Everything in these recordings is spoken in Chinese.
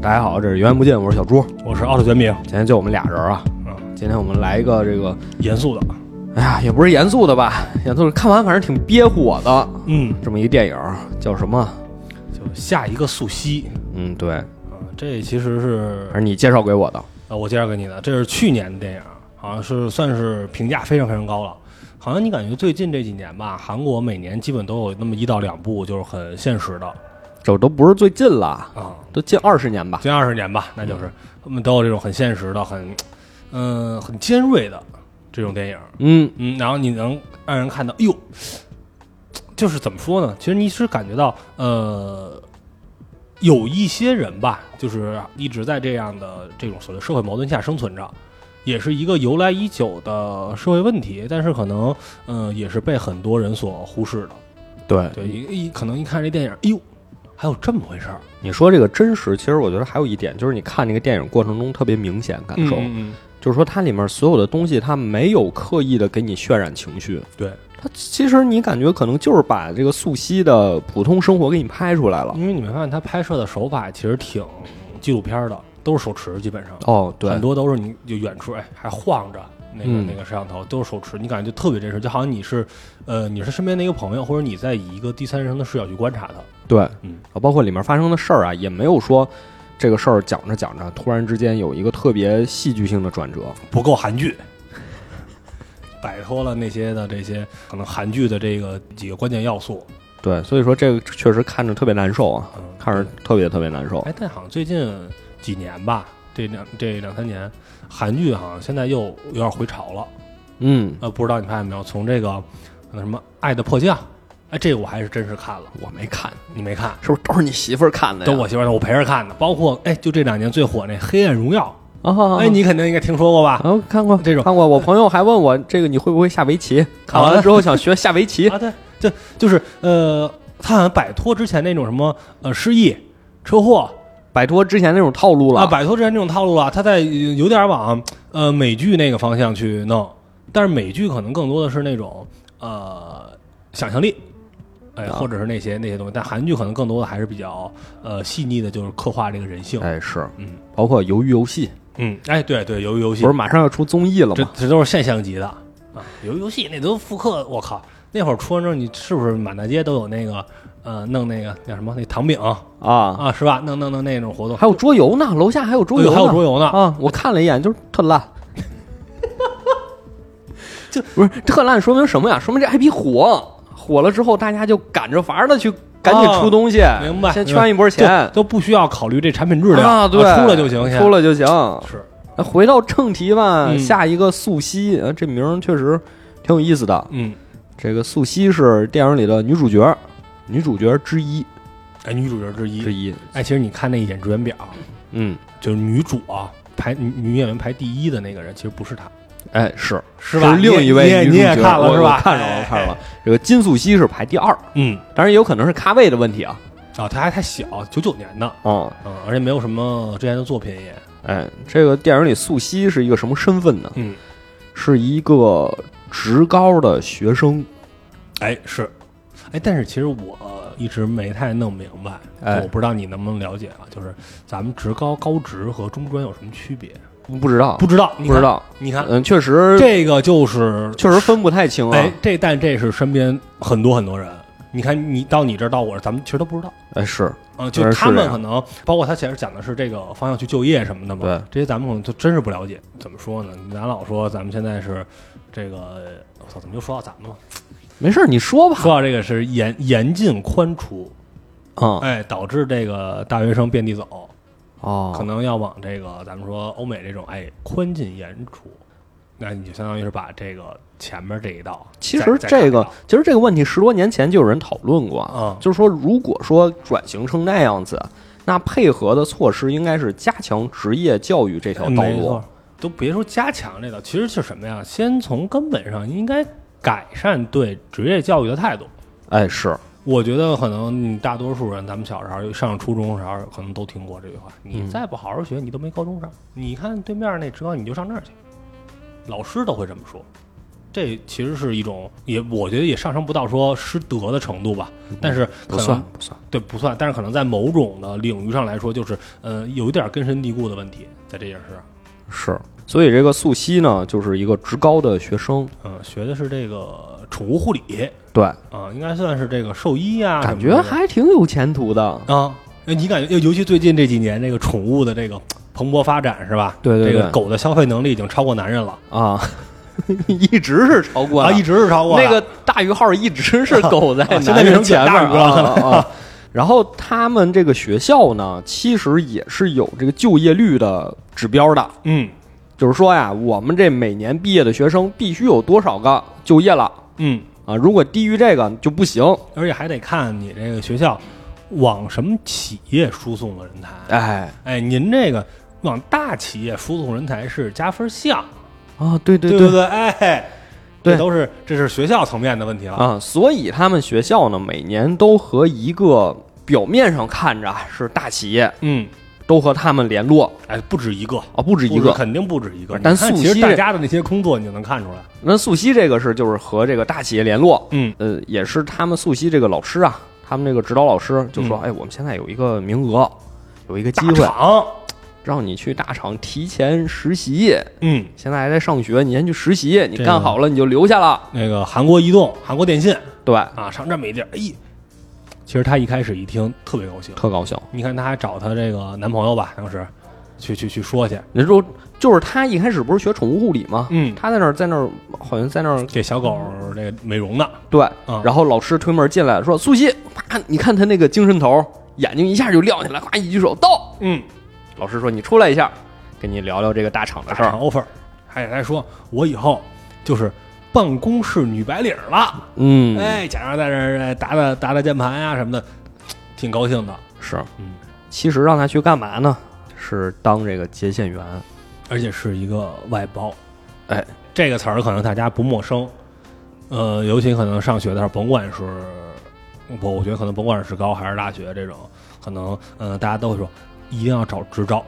大家好，这是源源不尽，我是小朱。我是奥特卷饼，今天就我们俩人啊。嗯，今天我们来一个这个，严肃的，哎呀，也不是严肃的吧，严肃的看完反正挺憋火的。嗯，这么一个电影叫什么？就下一个素汐。嗯，对，啊，这其实是还是你介绍给我的。呃，我介绍给你的，这是去年的电影，好像是算是评价非常非常高了。好像你感觉最近这几年吧，韩国每年基本都有那么一到两部，就是很现实的这都不是最近了，啊，都近二十年吧。近二十年吧，那就是他们都有这种很现实的、很嗯、很尖锐的这种电影。嗯，嗯，然后你能让人看到，哎呦，就是怎么说呢？其实你是感觉到，呃，有一些人吧，就是一直在这样的这种所谓社会矛盾下生存着，也是一个由来已久的社会问题，但是可能，嗯、也是被很多人所忽视的。对，对，一一可能一看这电影，哎呦，还有这么回事儿，你说这个真实，其实我觉得还有一点，就是你看那个电影过程中特别明显感受，嗯，就是说它里面所有的东西，它没有刻意的给你渲染情绪，对，它其实你感觉可能就是把这个素汐的普通生活给你拍出来了。因为你没发现他拍摄的手法其实挺纪录片儿的，都是手持，基本上。哦，对。很，多都是你就远处哎还晃着那个、嗯那个摄像头，都是手持，你感觉就特别真实，就好像你是呃你是身边的一个朋友，或者你在以一个第三人称的视角去观察它。对，嗯啊，包括里面发生的事儿啊，也没有说这个事儿讲着讲着，突然之间有一个特别戏剧性的转折。不够韩剧，摆脱了那些的这些可能韩剧的这个几个关键要素。对，所以说这个确实看着特别难受啊，嗯，看着特别特别难受。哎，但好像最近几年吧，这两这两三年，韩剧好像现在又有点回潮了。嗯，呃，不知道你发现没有，从这个那什么《爱的迫降》，哎，这个我还是真是看了，我没看，你没看？是不是都是你媳妇儿看的呀？都我媳妇儿，我陪着看的，包括哎，就这两年最火那《黑暗荣耀啊，》，哎，你肯定应该听说过吧？啊看过这种看过。我朋友还问我这个你会不会下围棋？看完了之后想学下围棋。啊，对，就就是呃，他好像摆脱之前那种什么呃失忆、车祸摆脱之前那种套路了。啊，摆脱之前那种套路了，他在有点往呃美剧那个方向去弄，但是美剧可能更多的是那种呃想象力。哎，啊或者是那些那些东西，但韩剧可能更多的还是比较呃细腻的，就是刻画这个人性。哎，是，嗯包括鱿鱼游戏，嗯，哎，对对，鱿鱼游戏不是马上要出综艺了这吗？这这都是现象级的啊！游游戏那都复刻，我靠！那会儿出完之后，你是不是满大街都有那个呃，弄那个叫什么那糖饼啊，啊，是吧？弄弄弄那种活动，还有桌游呢，楼下还有桌游呢，哎还有桌游呢，啊！我看了一眼，就是特烂。就不是特烂，说明什么呀？说明这 IP 火，火了之后，大家就赶着法儿的去赶紧出东西，哦明白先圈一波钱都不需要考虑这产品质量啊！对，出了就行，出了就行。是那回到正题吧，嗯下一个素汐，呃这名儿确实挺有意思的。嗯，这个素汐是电影里的女主角，女主角之一哎，女主角之一之，一。哎，其实你看那一眼志愿表，嗯，就是女主啊，排女女演员排第一的那个人，其实不是她，哎，是是吧？另一位你也你也看了是吧？我看着了，看着了。。这个金素汐是排第二，嗯，当然也有可能是咖位的问题啊。啊，她还太小，九九年的，啊、嗯，而且没有什么之前的作品也，哎，这个电影里素汐是一个什么身份呢？嗯，是一个职高的学生。哎，是，哎，但是其实我一直没太弄明白，哎我不知道你能不能了解啊？就是咱们职高、高职和中专有什么区别？不知道，不知道，你看，不知道。你看，嗯，确实，这个就是，确实分不太清啊。哎，这但这是身边很多很多人，你看你到你这儿到我这儿，咱们其实都不知道。哎，是嗯，就确实是这样他们可能包括他前面讲的是这个方向去就业什么的嘛，对，这些咱们可能就真是不了解。怎么说呢？咱老说咱们现在是这个，我操，怎么又说到咱们了？没事儿，你说吧。说到这个是严严进宽出，啊、哎，导致这个大学生遍地走，哦，可能要往这个咱们说欧美这种哎宽进严出，那你就相当于是把这个前面这一道，其实这个其实这个问题十多年前就有人讨论过啊，嗯就是说如果说转型成那样子，那配合的措施应该是加强职业教育这条道路。，都别说加强这个，其实是什么呀？先从根本上应该改善对职业教育的态度。哎，是我觉得可能你大多数人，咱们小时候上初中时候，可能都听过这句话：你嗯再不好好学，你都没高中上。你看对面那职高，你就上那儿去。老师都会这么说，这其实是一种也我觉得也上升不到说失德的程度吧，但是可不能算不算。对不算，但是可能在某种的领域上来说，就是呃有一点根深蒂固的问题在这件事上。是，所以这个素汐呢，就是一个职高的学生，嗯，学的是这个宠物护理对，啊，应该算是这个兽医啊，感觉还挺有前途的。啊，哎你感觉尤尤其最近这几年这个宠物的这个蓬勃发展是吧？对对对这个狗的消费能力已经超过男人了啊，一直是超过啊，一直是超过那个大于号一直是狗在啊现在男人变成前面了啊然后他们这个学校呢，其实也是有这个就业率的指标的，嗯就是说呀，我们这每年毕业的学生必须有多少个就业了嗯，啊？如果低于这个就不行。而且还得看你这个学校往什么企业输送的人才。哎哎，您这个往大企业输送人才是加分项，啊，对对对不对？哎，对这都是这是学校层面的问题了。啊，所以他们学校呢，每年都和一个表面上看着是大企业，嗯，都和他们联络哎，不止一个，啊，不止一个。肯定不止一个。但你看其实素汐大家的那些工作，你就能看出来。那素汐这个是就是和这个大企业联络，嗯呃，也是他们素汐这个老师啊，他们这个指导老师就说，嗯哎，我们现在有一个名额，有一个机会，厂，让你去大厂提前实习。嗯，现在还在上学，你先去实习，你干好了你就留下了。那个韩国移动、韩国电信对，啊，上这么一地儿，哎，其实他一开始一听特别高兴。特高兴。你看，她还找她这个男朋友吧，当时去去去说去，你说，就是她一开始不是学宠物护理吗？嗯，他在那儿，在那儿，好像在那儿给小狗那个美容呢，对，啊然后老师推门进来说：“苏西，啪，你看她那个精神头，眼睛一下就亮起来，咵一举手到。嗯，”老师说：“你出来一下，跟你聊聊这个大厂的事儿。offer，还得还说，我以后就是办公室女白领了，”嗯，哎，假装在这打打打打键盘呀、什么的，挺高兴的，是。嗯，其实让他去干嘛呢？是当这个接线员。而且是一个外包，哎，这个词儿可能大家不陌生，呃，尤其可能上学的时候，甭管是我，我觉得可能甭管是职高还是大学这种，可能呃大家都会说，一定要找职招，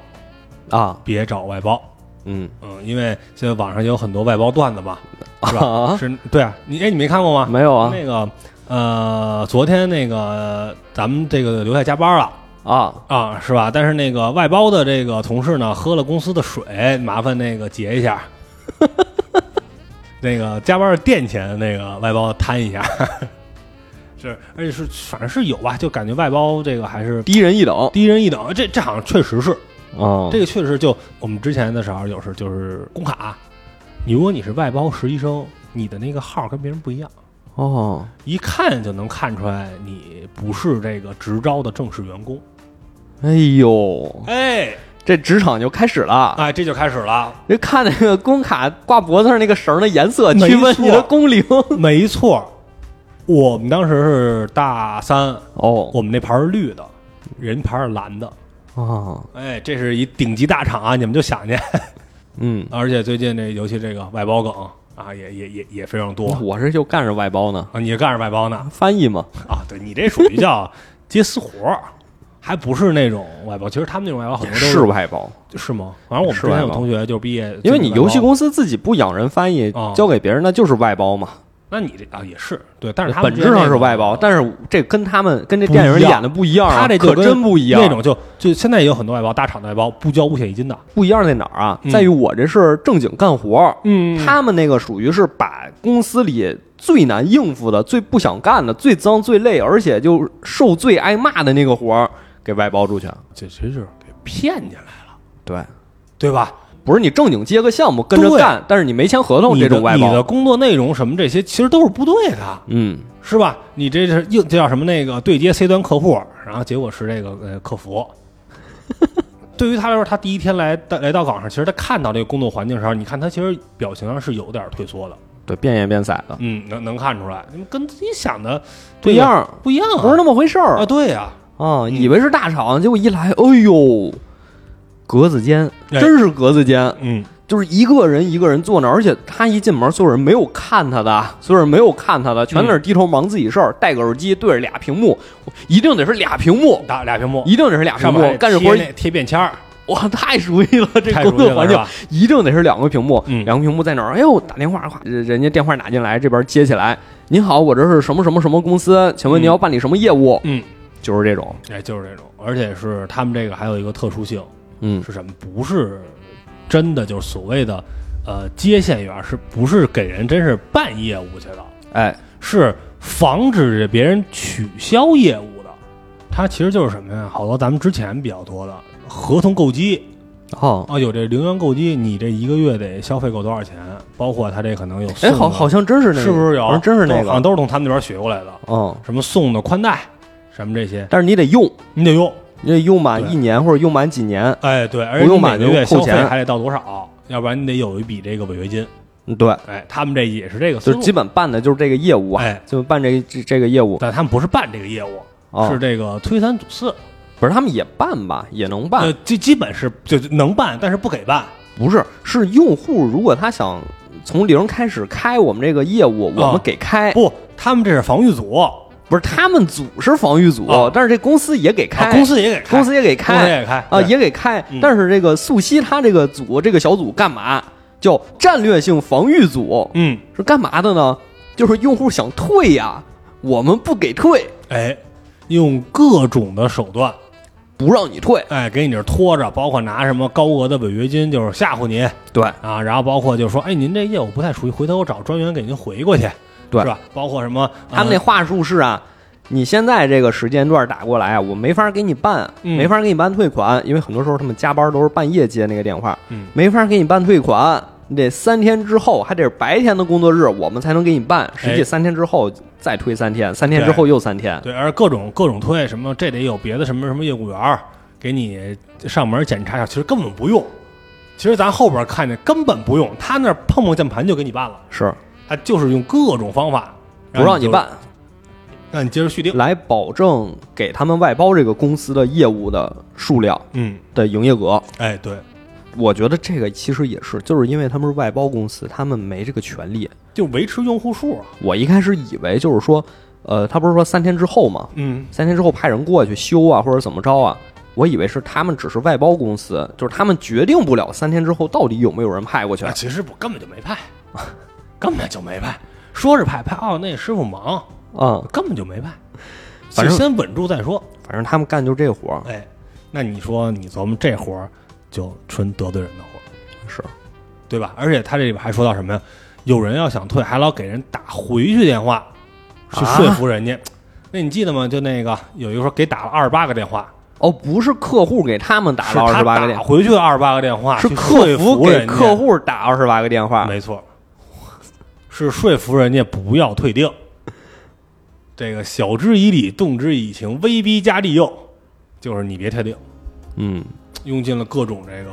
啊，别找外包。嗯嗯，因为现在网上有很多外包段子嘛，是吧？啊，是，对啊，你哎，你没看过吗？没有啊那个呃，昨天那个咱们这个留下加班了啊啊，是吧？但是那个外包的这个同事呢，喝了公司的水，麻烦那个结一下。那个加班的店钱，那个外包摊一下。是，而且是反正是有吧，就感觉外包这个还是低人一等低人一等。这这好像确实是，啊，这个确实就我们之前的时候有时就是工卡，你如果你是外包实习生，你的那个号跟别人不一样，哦，一看就能看出来你不是这个直招的正式员工。哎呦，哎这职场就开始了。哎，这就开始了，就看那个工卡挂脖子上那个绳的颜色，没去问你的工龄。没错。我们当时是大三，哦我们那牌是绿的，人牌是蓝的。啊，哎，这是一顶级大厂啊，你们就想去。嗯，而且最近这尤其这个外包梗啊，也也也也非常多我这就干着外包呢，啊。你干着外包呢翻译嘛。啊？对你这属于叫接私活儿，还不是那种外包。其实他们那种外包很多都是外包，是吗？反正我们之前有同学就毕业，因为你游戏，公司自己不养人翻译哦，交给别人那就是外包嘛。那你这啊也是对，但是他们本质上是外包，但是是这跟他们跟这电影里演的不一样啊，他这可真不一样。那种就就现在也有很多外包，大厂的外包不交五险一金的。不一样在哪儿啊？嗯在于我这是正经干活儿，嗯他们那个属于是把公司里最难应付的、最不想干的、最脏、最累，而且就受罪挨骂的那个活儿给外包出去。这真是给骗进来了，对，对吧？不是你正经接个项目跟着对。干，但是你没签合同这种外你的，工作内容什么这些其实都是不对的，嗯，是吧？你这是硬这叫什么？那个对接 C 端客户，然后结果是这个呃客服。对于他来说，他第一天来到来到岗上，其实他看到这个工作环境的时候，你看他其实表情上是有点退缩的，对，变颜变色的，嗯，能能看出来，跟自己想的不一样，不一样啊，不是那么回事儿。啊，对呀、啊，以为是大厂，结果一来，哎呦，格子间，哎。真是格子间，嗯，就是一个人一个人坐那儿，而且他一进门，所有人没有看他的，所有人没有看他的，全在那儿低头忙自己事儿，戴个耳机，对着俩屏幕，一定得是俩屏幕，打俩屏幕，一定得是俩屏幕干着活儿贴便签儿，哇，太熟悉了，这太工作环境？一定得是两个屏幕，嗯。两个屏幕在哪儿？哎呦，打电话，哗，人家电话打进来，这边接起来，您好，我这是什么什么什么公司，请问您要办理什么业务？嗯，就是这种，哎，就是这种，而且是他们这个还有一个特殊性嗯是什么？不是真的就是所谓的呃接线员，是不是给人真是办业务去的？哎，是防止别人取消业务的。它其实就是什么呀？好多咱们之前比较多的合同购机哦，啊，有这零元购机，你这一个月得消费够多少钱？包括他这可能有送哎，好，好像真是那个，是不是有？好像真是那个，好像都是从他们那边学过来的。嗯，什么送的宽带，什么这些，但是你得用，你得用。你得用满一年或者用满几年，哎，对，而且你不用买每个月消费还得到多少？要不然你得有一笔这个违约金。嗯对，哎，他们这也是这个就基本办的就是这个业务啊，哎就办这个这这个业务但他们不是办这个业务，啊，是这个推三阻四。不是他们也办吧，也能办呃，，基基本是就能办，但是不给办。不是，是用户如果他想从零开始开我们这个业务，我啊们给开，不，他们这是防御组，不是他们组是防御组哦，但是这公司也给开，啊公司也给开，公司也给公司开也给开啊，也给开。嗯，但是这个素汐他这个组这个小组干嘛？叫战略性防御组，嗯，是干嘛的呢？就是用户想退呀，我们不给退，哎，用各种的手段，不让你退，哎，给你这拖着，包括拿什么高额的违约金，就是吓唬你。对。啊，然后包括就是说，哎，您这业务不太熟悉，回头我找专员给您回过去，对。是吧？包括什么，呃他们那话术是啊，你现在这个时间段打过来啊，我没法给你办，嗯。没法给你办退款，因为很多时候他们加班都是半夜接那个电话，嗯。没法给你办退款，你得三天之后，还得是白天的工作日，我们才能给你办。实际哎。三天之后再推三天，三天之后又三天，对，而各种各种推什么，这得有别的什么什么业务员给你上门检查一下，其实根本不用。其实咱后边看见根本不用，他那碰碰键盘就给你办了，是他就是用各种方法就，不让你办，让你接着续订。来保证给他们外包这个公司的业务的数量嗯，的营业额。哎，对，我觉得这个其实也是，就是因为他们是外包公司，他们没这个权利。就维持用户数啊。我一开始以为就是说，呃，他不是说三天之后嘛，嗯，三天之后派人过去修啊，或者怎么着啊？我以为是他们只是外包公司，就是他们决定不了三天之后到底有没有人派过去啊，。其实我根本就没派，根本就没派。说是派派哦，那师傅忙，啊、根本就没派。反正先稳住再说。反正他们干就这活儿，哎，那你说你琢磨这活儿，就纯得罪人的活儿。是对吧？而且他这里边还说到什么呀？有人要想退，还老给人打回去电话，去啊说服人家。那你记得吗？就那个有一个说给打了二十八个电话，哦，不是客户给他们打了二十八个电话，回去二十八个电话，是客服给客，户打二十八个电话。没错，是说服人家不要退订。这个晓之以理，动之以情，威逼加利诱，就是你别退订。嗯，用尽了各种这个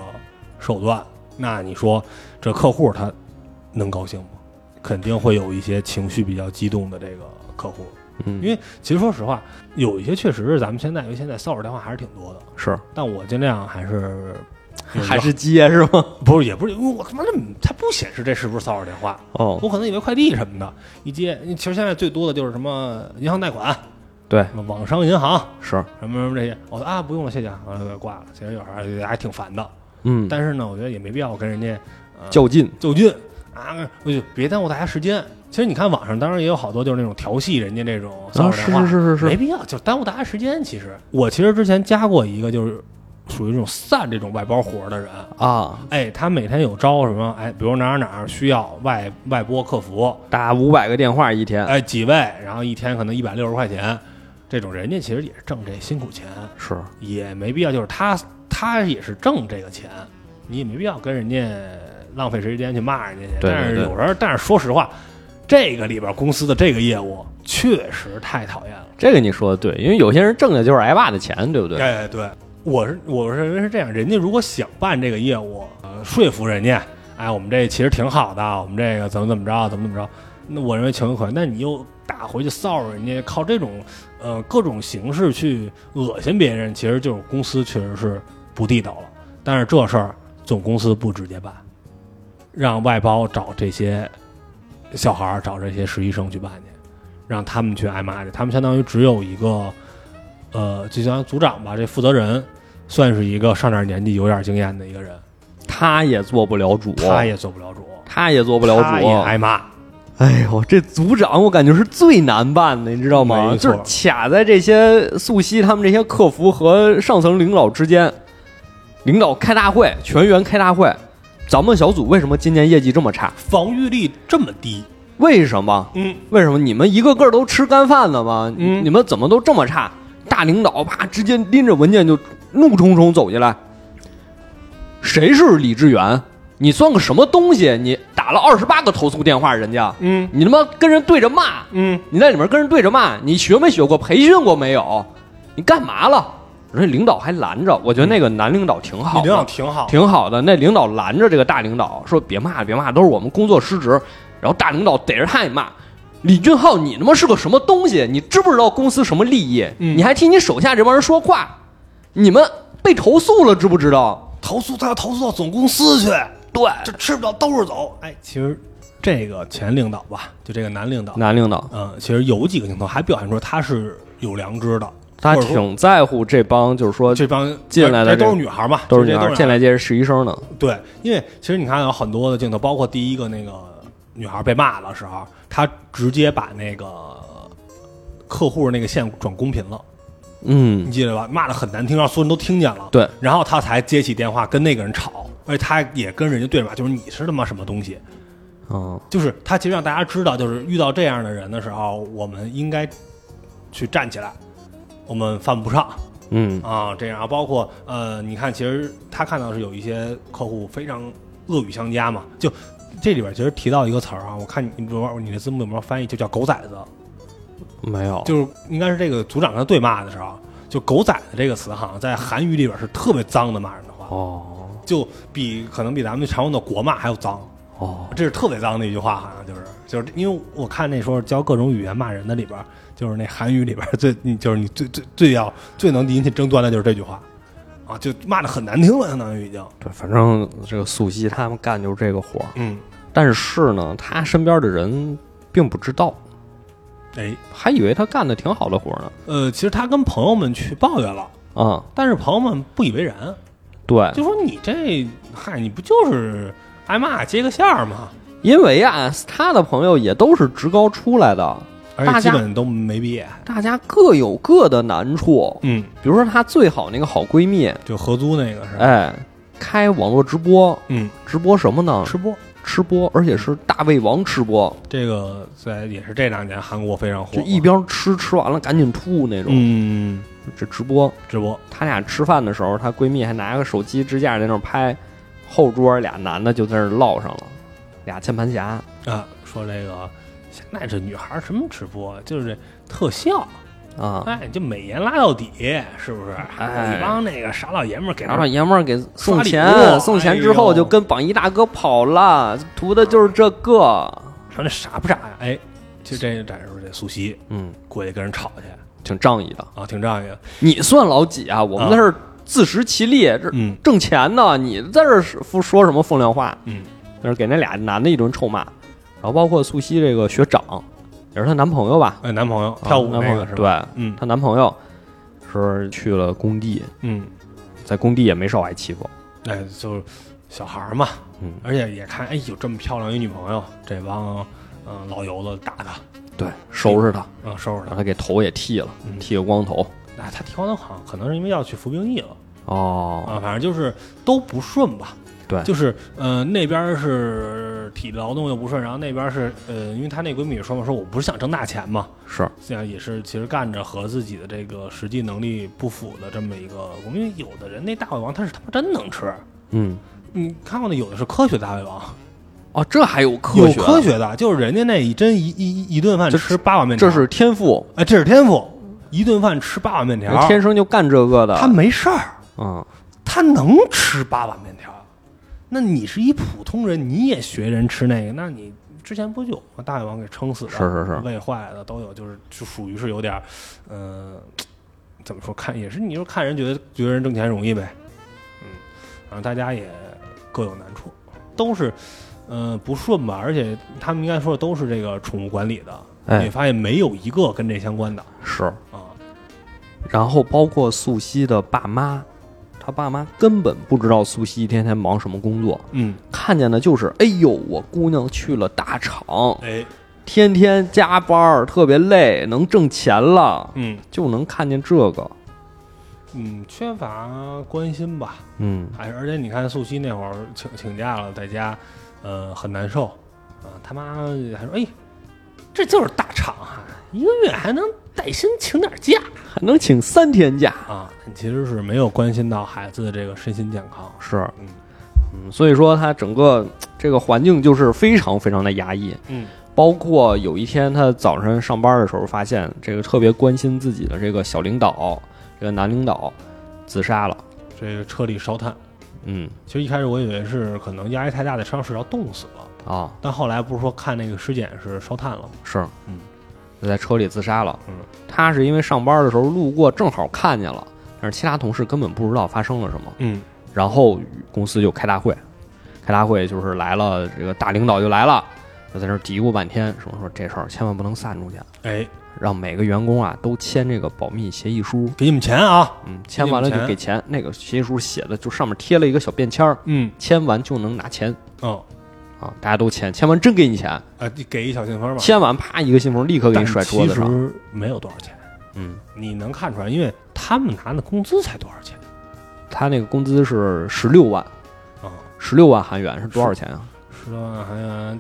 手段，那你说这客户他能高兴吗？肯定会有一些情绪比较激动的这个客户，嗯因为其实说实话，有一些确实是咱们现在，因为现在骚扰电话还是挺多的，是但我尽量还是还是接是吗？不是也不是，因为我他妈的它不显示这是不是骚扰电话，哦，我可能以为快递什么的，一接，其实现在最多的就是什么银行贷款、对，什么网商银行。是，什么什么这些，我说啊不用了，谢谢啊，完了就挂了。其实有时候还还挺烦的。嗯，但是呢，我觉得也没必要跟人家呃较劲，较劲。啊，我就别耽误大家时间。其实你看网上当然也有好多就是那种调戏人家这种骚扰电话，是是是是，没必要，就耽误大家时间。其实。我其实之前加过一个，就是属于这种散这种外包活的人，啊，哎，他每天有招什么，哎，比如哪儿哪儿需要外外拨客服，打五百个电话一天，哎，几位，然后一天可能一百六十块钱，这种人家其实也是挣这辛苦钱，是，也没必要，就是他他也是挣这个钱，你也没必要跟人家浪费时间去骂人家去。对对对但是有时候，但是说实话，这个里边公司的这个业务确实太讨厌了。这个你说的对，因为有些人挣的就是挨骂的钱，对不对？哎，对，我是我是认为是这样，人家如果想办这个业务，呃，说服人家，哎，我们这其实挺好的，我们这个怎么怎么着，怎么怎么着，那我认为情有可原。那你又打回去骚扰人家，靠这种呃各种形式去恶心别人，其实就是公司确实是不地道了。但是这事儿总公司不直接办，让外包找这些小孩儿，找这些实习生去办去，让他们去挨骂去。他们相当于只有一个。呃，就像组长吧，这负责人，算是一个上点年纪、有点经验的一个人，他也做不了主，他也做不了主，他也做不了他也主。挨骂。哎呦，这组长我感觉是最难办的，你知道吗？就是卡在这些素汐他们这些客服和上层领导之间。领导开大会，全员开大会，咱们小组为什么今年业绩这么差？防御力这么低，为什么？嗯，为什么你们一个个都吃干饭的吗？嗯你们怎么都这么差？大领导啪直接拎着文件就怒冲冲走进来。谁是李志远？你算个什么东西？你打了二十八个投诉电话，人家嗯你他妈跟人对着骂，嗯，你在里面跟人对着骂，你学没学过？培训过没有？你干嘛了？人家领导还拦着，我觉得那个男领导挺好的，领导挺好，挺好的。那领导拦着这个大领导说：“别骂，别骂，都是我们工作失职。”然后大领导逮着他也骂：“李俊浩，你他妈是个什么东西？你知不知道公司什么利益？嗯你还替你手下这帮人说话？你们被投诉了，知不知道？投诉他要投诉到总公司去，？”对，这吃不了兜着走。哎，其实这个前领导吧，就这个男领导，男领导。嗯，其实有几个镜头还表现出他是有良知的，他或者说挺在乎这帮，就是说这帮进来的这这都是女孩嘛，都是女孩进来接着实习生呢。对，因为其实你看有很多的镜头，包括第一个那个女孩被骂的时候，他直接把那个客户那个线转公屏了，嗯你，记得吧？骂的很难听，让所有人都听见了。对，然后他才接起电话跟那个人吵，而且他也跟人家对着骂，就是你是他妈什么东西？哦，就是他其实让大家知道，就是遇到这样的人的时候，我们应该去站起来，我们犯不上。嗯啊，这样啊，包括呃，你看，其实他看到是有一些客户非常恶语相加嘛，就这里边其实提到一个词儿啊，我看你你不知道你的字幕有没有翻译，就叫“狗崽子没有”，，就是应该是这个组长跟他对骂的时候，就“狗崽子”这个词好像在韩语里边是特别脏的骂人的话，哦。就比可能比咱们常用的国骂还要脏，哦，这是特别脏的一句话，好像就是就是因为我看那时候教各种语言骂人的里边，就是那韩语里边最你就是你最最最要最能引起争端的就是这句话，啊，就骂的很难听了，相当于已经，对，反正这个素汐他们干就是这个活儿。嗯，但是呢，他身边的人并不知道，哎，还以为他干的挺好的活儿呢。呃，其实他跟朋友们去抱怨了，啊、但是朋友们不以为然，对，就说你这嗨，你不就是挨骂接个线儿吗？因为啊，他的朋友也都是职高出来的，而且基本都没毕业，大家各有各的难处。嗯，比如说，她最好那个好闺蜜，就合租那个是？哎，开网络直播，嗯，直播什么呢？直播吃播，而且是大胃王吃播，这个在也是这两年韩国非常火，就一边吃吃完了赶紧吐那种。嗯。这直播，直播，他俩吃饭的时候，她闺蜜还拿个手机支架在那儿拍，后桌俩男的就在那儿唠上了，俩键盘侠。啊，说这个现在这女孩什么直播，就是这特效，啊，哎，就美颜拉到底，是不是？哎一帮那个傻老爷们儿给傻老爷们儿给送钱，送钱之后就跟榜一大哥跑了，图的就是这个。说那傻不傻呀？哎，就这这展示这素汐嗯，过去跟人吵去挺仗义的。啊，挺仗义的。你算老几啊？我们啊在这儿自食其力，这嗯挣钱呢。你在这儿说说什么风凉话？嗯，就是给那俩男的一顿臭骂。然后包括素汐这个学长，也是她男朋友吧？哎，男朋友跳舞啊男朋友那个是吧？对，嗯她男朋友是去了工地，嗯，在工地也没少挨欺负。哎，就是小孩儿嘛，嗯，而且也看，哎，有这么漂亮一女朋友，这帮嗯、老油子打他，对，收拾他，嗯，收拾他。让他给头也剃了，嗯剃个光头。哎，他剃光头好像可能是因为要去服兵役了。哦，啊，反正就是都不顺吧。对。就是呃那边是体力劳动又不顺，然后那边是呃，因为她那闺蜜也说嘛，说我不是想挣大钱嘛，是，现在也是其实干着和自己的这个实际能力不符的这么一个工作，因为有的人那大胃王他是他妈真能吃，嗯，你看过那有的是科学大胃王，哦，这还有科学有？科学的，就是人家那一真一一一一顿饭吃八碗面条，这是天赋，哎这是天赋，一顿饭吃八碗面条，天生就干这个的。他没事儿。嗯，他能吃八碗面条，那你是一普通人，你也学人吃那个，那你之前不就有吗？大胃王给撑死的，是是是胃坏的都有，就是就属于是有点嗯，呃，怎么说？看也是，你说看人觉得觉得人挣钱容易呗，嗯，然后大家也各有难处，都是。呃，不顺吧？而且他们应该说的都是这个宠物管理的，哎你发现没有一个跟这相关的是。啊？然后包括素汐的爸妈，他爸妈根本不知道苏西一天天忙什么工作，嗯，看见的就是，哎呦，我姑娘去了大厂，哎，天天加班儿，特别累，能挣钱了，嗯就能看见这个。嗯，缺乏关心吧。嗯还而且你看素汐那会儿请请假了，在家，呃，很难受啊。他妈还说：“哎，这就是大厂啊，一个月还能带薪请点假还能请三天假，啊。”其实是没有关心到孩子的这个身心健康。是，嗯嗯，所以说他整个这个环境就是非常非常的压抑。嗯包括有一天他早晨上班的时候，发现这个特别关心自己的这个小领导，这个男领导自杀了。这个车里烧炭。嗯其实一开始我以为是可能压力太大，在车上睡着冻死了，啊，但后来不是说看那个尸检是烧炭了吗？是，嗯，就在车里自杀了。嗯，他是因为上班的时候路过，正好看见了，但是其他同事根本不知道发生了什么。嗯然后公司就开大会，开大会就是来了，这个大领导就来了，就在那嘀咕半天，说说这事儿千万不能散出去，哎，让每个员工啊都签这个保密协议书。给你们钱啊。嗯，签完了就给钱。那个协议书写的就上面贴了一个小便签儿，嗯签完就能拿钱哦啊！大家都签，签完真给你钱，啊，给一小信封吧。签完啪一个信封立刻给你甩桌子上。其实没有多少钱，嗯，你能看出来，因为他们拿的工资才多少钱他那个工资是十六万，啊？十六万韩元是多少钱啊？十六万韩元，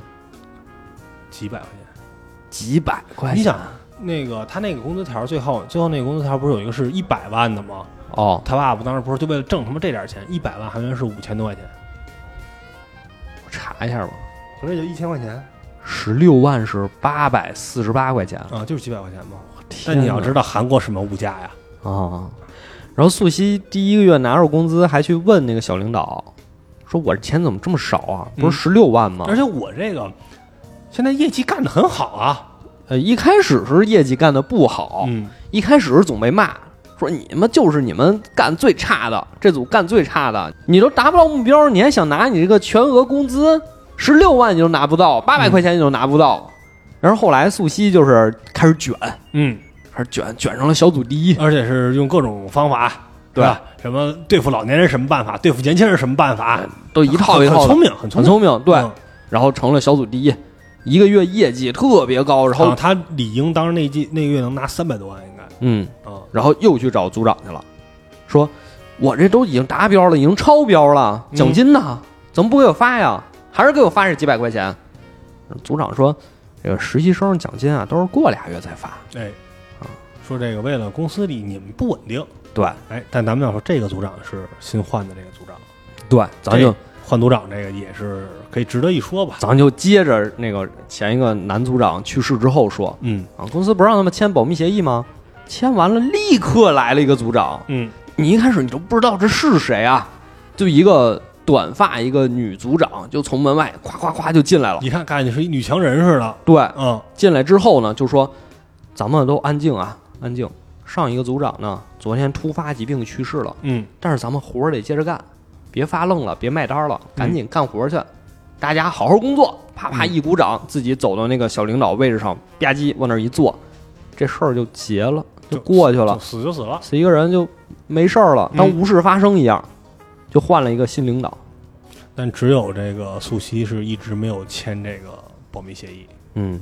几百块钱。几百块钱。你想，那个他那个工资条最后最后那个工资条不是有一个是一百万的吗？哦，他爸爸当时不是就为了挣他妈这点钱，一百万韩元是五千多块钱，我查一下吧。合着也就一千块钱十六万是八百四十八块钱。啊，就是几百块钱嘛。天哪但你要知道韩国什么物价呀？啊，然后素汐第一个月拿着工资，还去问那个小领导，说我这钱怎么这么少啊？不是十六万吗？而且我这个现在业绩干得很好啊。呃，一开始是业绩干的不好，嗯，一开始总被骂，说你们就是你们干最差的，这组干最差的，你都达不到目标，你还想拿你这个全额工资？十六万你都拿不到，八百块钱你都拿不到。然后后来素汐就是开始卷，嗯，开始卷，卷成了小组第一。而且是用各种方法，对。吧？什么对付老年人什么办法，对付年轻人什么办法，都一套一套，很聪明，很聪明。聪明，对，嗯。然后成了小组第一，一个月业绩特别高，然后啊他理应当时那季那个月能拿三百多万，应该嗯，啊。然后又去找组长去了，说我这都已经达标了，已经超标了，嗯奖金呢？怎么不给我发呀？还是给我发这几百块钱？组长说，这个实习生奖金啊，都是过俩月再发。哎，啊说这个为了公司里你们不稳定，对哎，但咱们要说这个组长是新换的这个组长，对，咱就换组长这个也是可以值得一说吧。咱就接着那个前一个男组长去世之后说嗯啊，公司不让他们签保密协议吗？签完了，立刻来了一个组长，嗯，你一开始你都不知道这是谁啊，就一个短发一个女组长就从门外咵咵咵就进来了。你看看见是一女强人似的，对，嗯。进来之后呢，就说咱们都安静啊，安静。上一个组长呢，昨天突发疾病去世了，嗯。但是咱们活儿得接着干，别发愣了，别卖单了，赶紧干活去。大家好好工作，啪啪一鼓掌，自己走到那个小领导位置上，吧唧往那儿一坐，这事儿就结了，就就过去了。死就死了。死一个人就没事儿了，当嗯无事发生一样，就换了一个新领导。但只有这个素汐是一直没有签这个保密协议。嗯，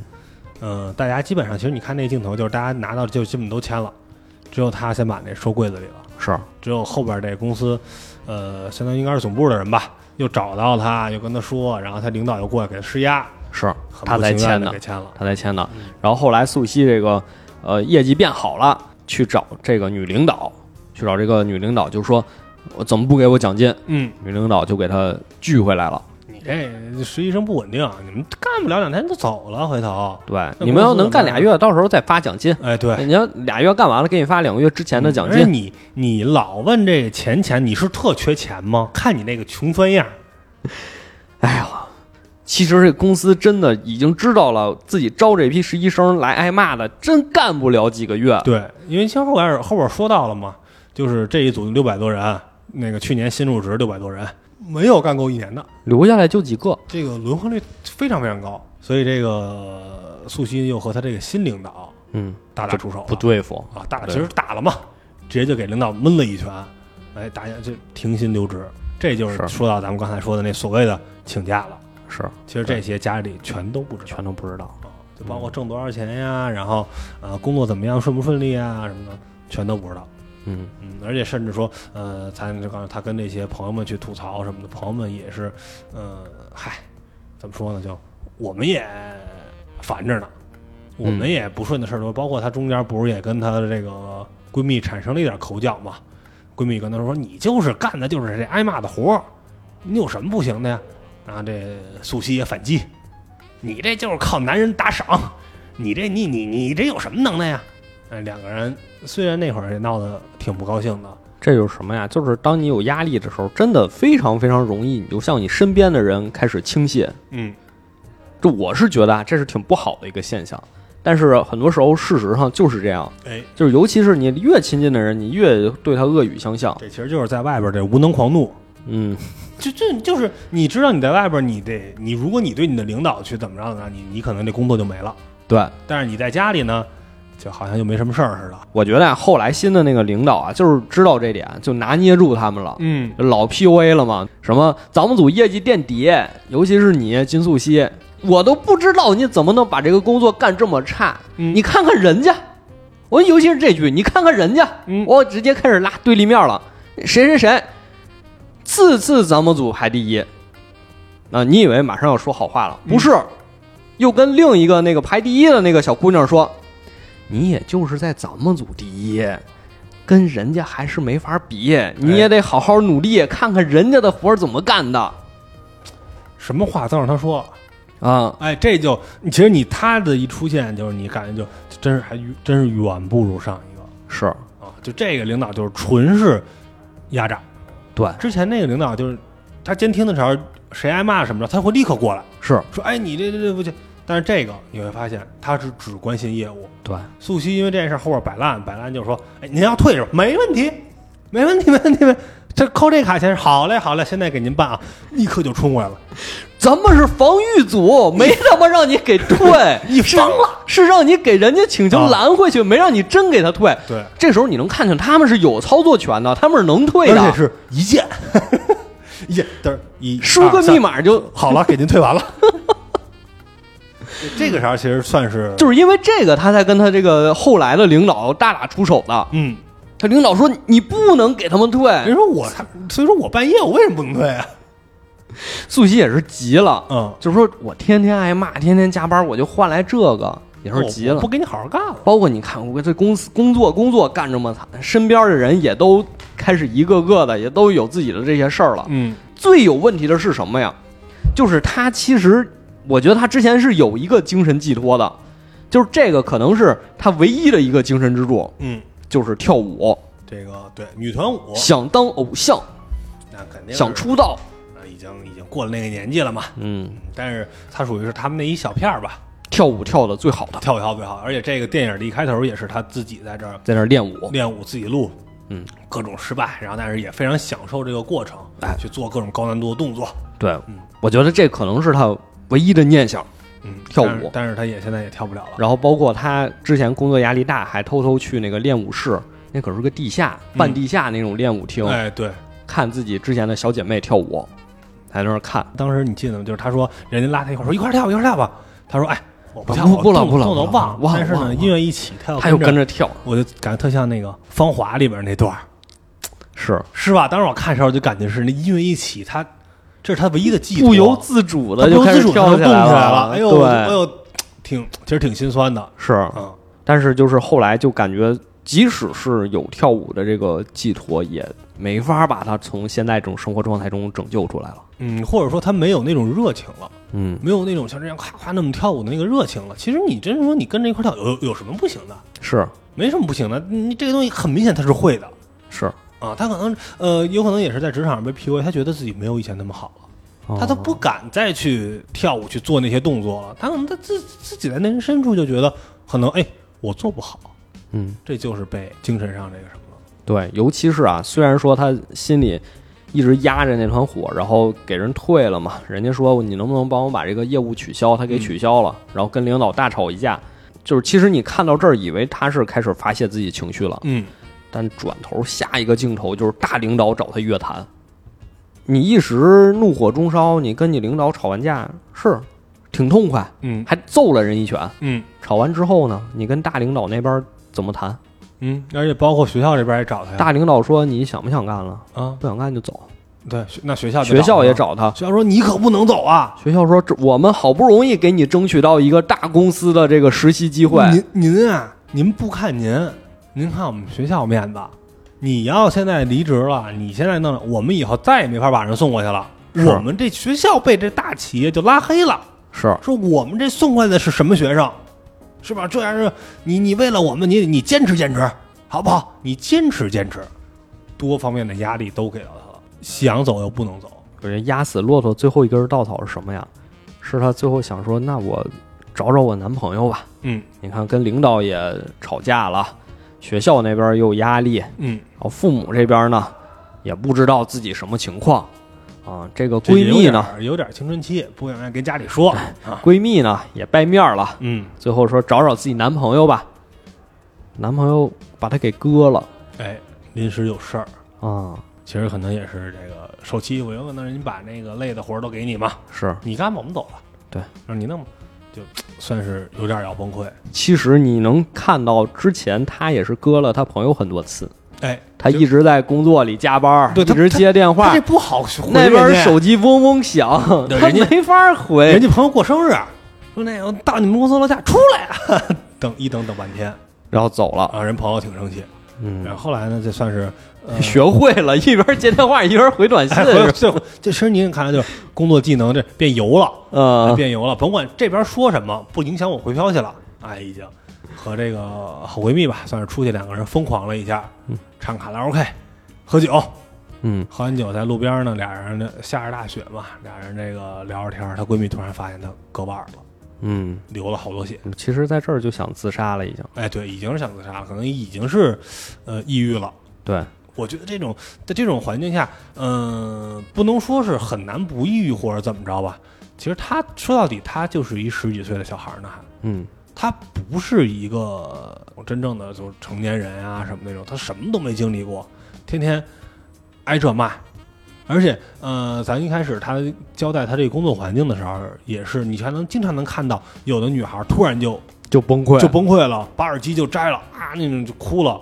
嗯、大家基本上其实你看那镜头，就是大家拿到就基本都签了，只有他先把那收柜子里了。是，只有后边这公司，呃，相当于应该是总部的人吧，又找到他，又跟他说，然后他领导又过来给他施压，是他才签的的给，签了。他才签的嗯。然后后来素汐这个呃业绩变好了，去找这个女领导，去找这个女领导，就说我怎么不给我奖金？嗯，女领导就给他拒回来了。你这实习生不稳定，你们干不了两天就走了，回头。对，你们要能干俩月，到时候再发奖金。哎，对，你要俩月干完了，给你发两个月之前的奖金。你你老问这个钱钱，你是特缺钱吗？看你那个穷酸样，哎呀，其实这公司真的已经知道了，自己招这批实习生来挨骂的，真干不了几个月。对，因为像后边后边说到了嘛，就是这一组六百多人，那个去年新入职六百多人，没有干够一年的，留下来就几个。这个轮换率非常非常高，所以这个素心又和他这个新领导嗯，大打出手不对付。啊，打对其实打了嘛，直接就给领导闷了一拳，哎，大家就停薪留职，这就是是说到咱们刚才说的那所谓的请假了。是其实这些家里全都不知道，全都不知道。啊就包括挣多少钱呀，然后呃工作怎么样，顺不顺利啊什么的，全都不知道。嗯嗯，而且甚至说，呃，咱就刚才他跟那些朋友们去吐槽什么的，朋友们也是，呃，嗨，怎么说呢？就我们也烦着呢，我们也不顺的事儿多，包括她中间不是也跟她的这个闺蜜产生了一点口角嘛？闺蜜跟她说：“你就是干的就是这挨骂的活儿，你有什么不行的呀？”然后这素汐也反击：“你这就是靠男人打赏，你这你你你这有什么能耐呀？”哎，两个人虽然那会儿也闹得挺不高兴的，这就是什么呀？就是当你有压力的时候，真的非常非常容易，你就向你身边的人开始倾泻。嗯，这我是觉得啊，这是挺不好的一个现象。但是很多时候，事实上就是这样，哎，就是尤其是你越亲近的人，你越对他恶语相向。这其实就是在外边这无能狂怒，嗯，就这就是你知道你在外边，你得你如果你对你的领导去怎么着呢，你你可能这工作就没了，对，但是你在家里呢，就好像就没什么事儿似的。我觉得啊，后来新的那个领导啊，就是知道这点，就拿捏住他们了。嗯，老 PUA 了嘛？什么咱们组业绩垫底，尤其是你金素汐，我都不知道你怎么能把这个工作干这么差。嗯你看看人家，我尤其是这句，你看看人家，嗯我直接开始拉对立面了。谁谁谁，次次咱们组排第一，啊，你以为马上要说好话了？不是，又跟另一个那个排第一的那个小姑娘说，你也就是在咱们组第一。跟人家还是没法比，你也得好好努力，看看人家的活怎么干的什么话都让他说了，啊！哎，这就其实你他的一出现，就是你感觉就就真是还真是远不如上一个是啊！就这个领导就是纯是压榨，对，之前那个领导就是他监听的时候，谁挨骂什么的，他会立刻过来是，说：“哎，你这这这不行。”但是这个你会发现，他是只关心业务。对，素汐因为这件事后边摆烂，摆烂就说：“哎，您要退是吧？没问题，没问题，没问题。没这扣这卡钱，好嘞，好嘞，现在给您办啊！”立刻就冲过来了。咱们是防御组，没他妈让你给退，你是疯了，是让你给人家请求啊拦回去，没让你真给他退。对，这时候你能看见他们是有操作权的，他们是能退的，而且是一键，一键，嘚儿一 输个密码就好了，给您退完了。这个时候其实算是，就是因为这个，他才跟他这个后来的领导大打出手的。嗯，他领导说你不能给他们退，人说我他，所以说我半夜我为什么不能退啊？素汐也是急了，嗯，就是说我天天挨骂，天天加班，我就换来这个，也是急了我不。给你好好干了。包括你看，我这公司工作工作干这么惨，身边的人也都开始一个个的也都有自己的这些事儿了。嗯最有问题的是什么呀？就是他其实，我觉得他之前是有一个精神寄托的，就是这个可能是他唯一的一个精神支柱，嗯，就是跳舞，这个对女团舞，想当偶像，那肯定想出道。过了那个年纪了嘛。嗯，但是他属于是他们那一小片儿吧，跳舞跳的最好的，跳舞跳最好。而且这个电影的一开头也是他自己在这儿在那儿练舞。练舞，自己录，嗯，各种失败，然后但是也非常享受这个过程，哎去做各种高难度的动作。对嗯，我觉得这可能是他唯一的念想。嗯，跳舞但是但是他也现在也跳不了了。然后包括他之前工作压力大，还偷偷去那个练舞室，那可是个地下、半地下那种练舞厅，哎，对，看自己之前的小姐妹跳舞，在那儿看。当时你记得吗？就是他说人家拉他一块儿说一块儿跳，一块儿跳吧。他说哎，我不跳，了不了不了动作忘了。但是呢，音乐一起，他又跟着，跳，我就感觉特像那个《芳华》里边那段儿，是是吧？当时我看的时候就感觉是那音乐一起，他这是他唯一的寄托，不由自主的就开始跳来动起来了。哎呦，我对，我有挺其实挺心酸的，是，嗯。但是就是后来就感觉，即使是有跳舞的这个寄托，也没法把他从现在这种生活状态中拯救出来了。嗯，或者说他没有那种热情了，嗯，没有那种像这样夸夸那么跳舞的那个热情了。其实你真是说你跟着一块跳，有有什么不行的？是没什么不行的。你这个东西很明显他是会的是，啊，他可能呃有可能也是在职场上被 PUA，他觉得自己没有以前那么好了，他都不敢再去跳舞去做那些动作了。他可能他自自己在内心深处就觉得可能哎我做不好，嗯。这就是被精神上这个什么了。对，尤其是啊，虽然说他心里一直压着那团火，然后给人退了嘛，人家说你能不能帮我把这个业务取消，他给取消了，然后跟领导大吵一架。就是其实你看到这儿，以为他是开始发泄自己情绪了，嗯但转头下一个镜头就是大领导找他约谈。你一时怒火中烧，你跟你领导吵完架是挺痛快，嗯还揍了人一拳。嗯吵完之后呢，你跟大领导那边怎么谈？嗯，而且包括学校这边也找他呀。大领导说你想不想干了？啊，不想干就走。对，那学校学校也找找他，学校说你可不能走啊。学校说这我们好不容易给你争取到一个大公司的这个实习机会，您您啊，您不看您，您看我们学校面子。你要现在离职了，你现在弄了，我们以后再也没法把人送过去了。我们这学校被这大企业就拉黑了，是说我们这送过来的是什么学生，是吧？这样是你你为了我们，你你坚持坚持，好不好？你坚持坚持，多方面的压力都给到他了，想走又不能走。我觉得压死骆驼最后一根稻草是什么呀？是他最后想说，那我找找我男朋友吧。嗯你看，跟领导也吵架了，学校那边又有压力，嗯然嗯，后父母这边呢也不知道自己什么情况啊。这个闺蜜呢，有点青春期，不愿意跟家里说啊。闺蜜呢也掰面了，嗯，最后说找找自己男朋友吧。男朋友把她给割了哎，临时有事儿。啊，其实可能也是这个受欺负，有可能人家把那个累的活儿都给你嘛，是。你干吧，我们走了，对，让你弄吧，就算是有点要崩溃。其实你能看到之前她也是割了她朋友很多次，哎，他一直在工作里加班，对一直接电话这，不好回那边手机嗡嗡响，他没法回人。家朋友过生日，说那个到你们公司楼下出来啊，等一等等半天然后走了，啊，人朋友挺生气。嗯然嗯，后后来呢，这算是呃 学会了，一边接电话一边回短信这其实您看来就是工作技能这变油了，嗯，变油了，甭管这边说什么，不影响我回消息了。哎，已经和这个好闺蜜吧，算是出去两个人疯狂了一下，嗯唱卡拉 OK，喝酒，嗯，喝完酒在路边呢，俩人呢下着大雪嘛，俩人这个聊着天儿，她闺蜜突然发现她割腕儿了，嗯，流了好多血。其实在这儿就想自杀了，已经。哎，对，已经是想自杀了，可能已经是呃抑郁了。对，我觉得这种在这种环境下，嗯、不能说是很难不抑郁或者怎么着吧。其实他说到底，他就是一十几岁的小孩呢，还嗯，他不是一个真正的就是成年人啊什么那种，他什么都没经历过，天天挨这骂。而且，呃，咱一开始他交代他这个工作环境的时候，也是你还能经常能看到有的女孩突然就就崩溃就崩溃了，把耳机就摘了啊，那种就哭了，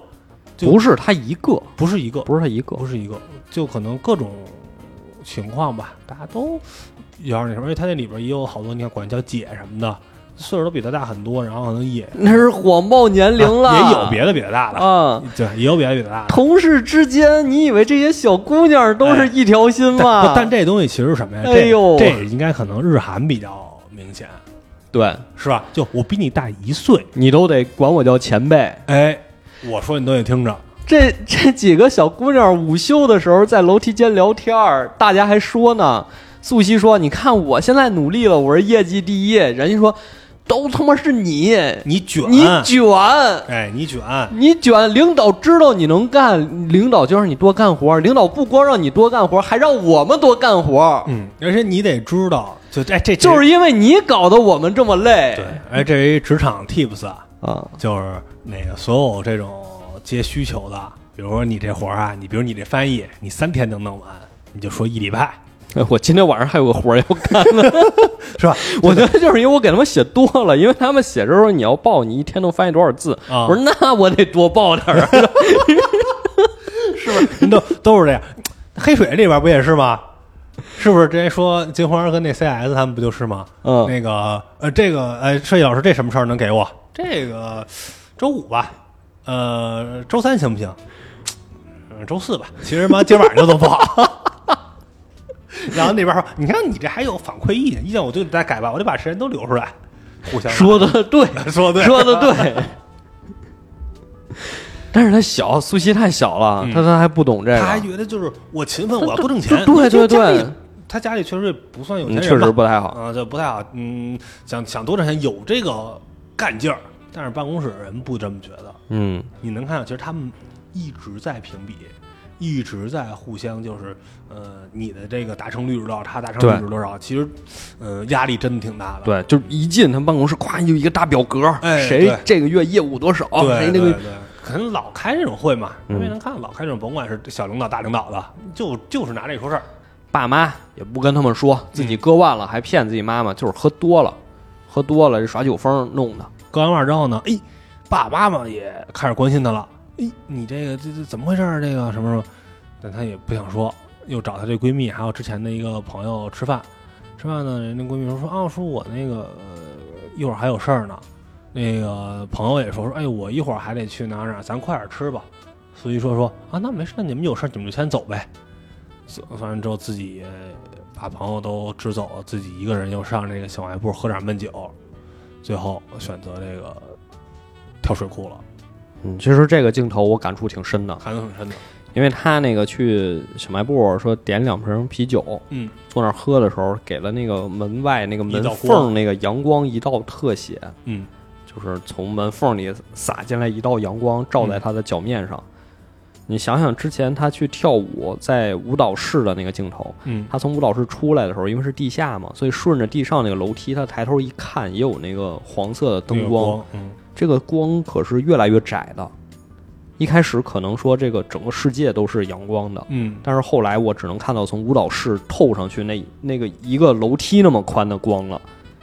就不是他一个，不是一个，不是他一个，不是一个，就可能各种情况吧，大家都有点那什么，因为他那里边也有好多，你看管叫姐什么的，岁数都比他大很多，然后可能也 那是谎报年龄了，啊也有别的比他大的，啊。对，也有别的比他大的。同事之间，你以为这些小姑娘都是一条心吗？不但这东西其实是什么呀？哎呦这这应该可能日韩比较明显，对是吧？就我比你大一岁，你都得管我叫前辈。哎，我说你都得听着，这这几个小姑娘午休的时候在楼梯间聊天儿，大家还说呢。素汐说：“你看我现在努力了，我是业绩第一。”人家说：“都他妈是你，你卷，你卷，哎，你卷，你卷。领导知道你能干，领导就让你多干活。领导不光让你多干活，还让我们多干活。嗯，而且你得知道，就哎这就是因为你搞得我们这么累。对，哎，这是一职场 tips 啊。啊，就是那个所有这种接需求的，比如说你这活儿啊，你比如你这翻译，你三天能弄完，你就说一礼拜，哎 我今天晚上还有个活要干呢。是吧？我觉得就是因为我给他们写多了，因为他们写的时候你要报，你一天能翻译多少字？啊我说那我得多报点儿。人都都是这样。黑水里边不也是吗？是不是之前说金花跟那 CS 他们不就是吗？嗯，那个呃，这个呃，设计老师这什么事儿能给我？这个周五吧，呃，周三行不行？嗯，周四吧。其实妈今晚上就都不好。然后那边说：“你看你这还有反馈意见，意见我就得再改吧，我得把时间都留出来。”互相说的 对，说的对，说的对。但是他小，苏西太小了，嗯他他还不懂这个他还，觉得就是我勤奋，我要多挣钱。对对对，他家里确实不算有钱嗯，人确实不太好。啊，这不太好。嗯，想想多挣钱有这个干劲儿，但是办公室人不这么觉得。嗯，你能看到，其实他们一直在评比，一直在互相就是，呃，你的这个达成率是多少，他达成率是多少。其实，呃，压力真的挺大的。对，就是一进他们办公室，咵就一个大表格，哎谁这个月业务多少，对谁那个可能老开这种会嘛，因为能看，老开这种，甭管是小领导、大领导的，就就是拿这说事儿。爸妈也不跟他们说自己割腕了，还骗自己妈妈，就是喝多了，喝多了这耍酒疯弄的。割完腕之后呢，哎，爸爸妈妈也开始关心他了。哎，你这个这这怎么回事儿？这个什么什么？但他也不想说，又找她这闺蜜还有之前的一个朋友吃饭。吃饭呢，人家闺蜜说说啊，说我那个、呃、一会儿还有事儿呢。那个朋友也说说，哎，我一会儿还得去哪儿哪儿，咱快点吃吧。苏西说说啊，那没事，你们有事你们就先走呗。走反正之后，自己把朋友都支走了，自己一个人又上这个小卖部喝点闷酒，最后选择这个跳水库了，嗯，其实这个镜头我感触挺深的，感触挺深的。因为他那个去小卖部说点两瓶啤酒，嗯，坐那儿喝的时候，给了那个门外那个门缝那个阳光一道特写，嗯，就是从门缝里洒进来一道阳光，照在他的脚面上。你想想之前他去跳舞在舞蹈室的那个镜头，嗯，他从舞蹈室出来的时候，因为是地下嘛，所以顺着地上那个楼梯，他抬头一看，也有那个黄色的灯那个光。光，嗯，这个光可是越来越窄的。一开始可能说这个整个世界都是阳光的，嗯，但是后来我只能看到从舞蹈室透上去那那个一个楼梯那么宽的光了。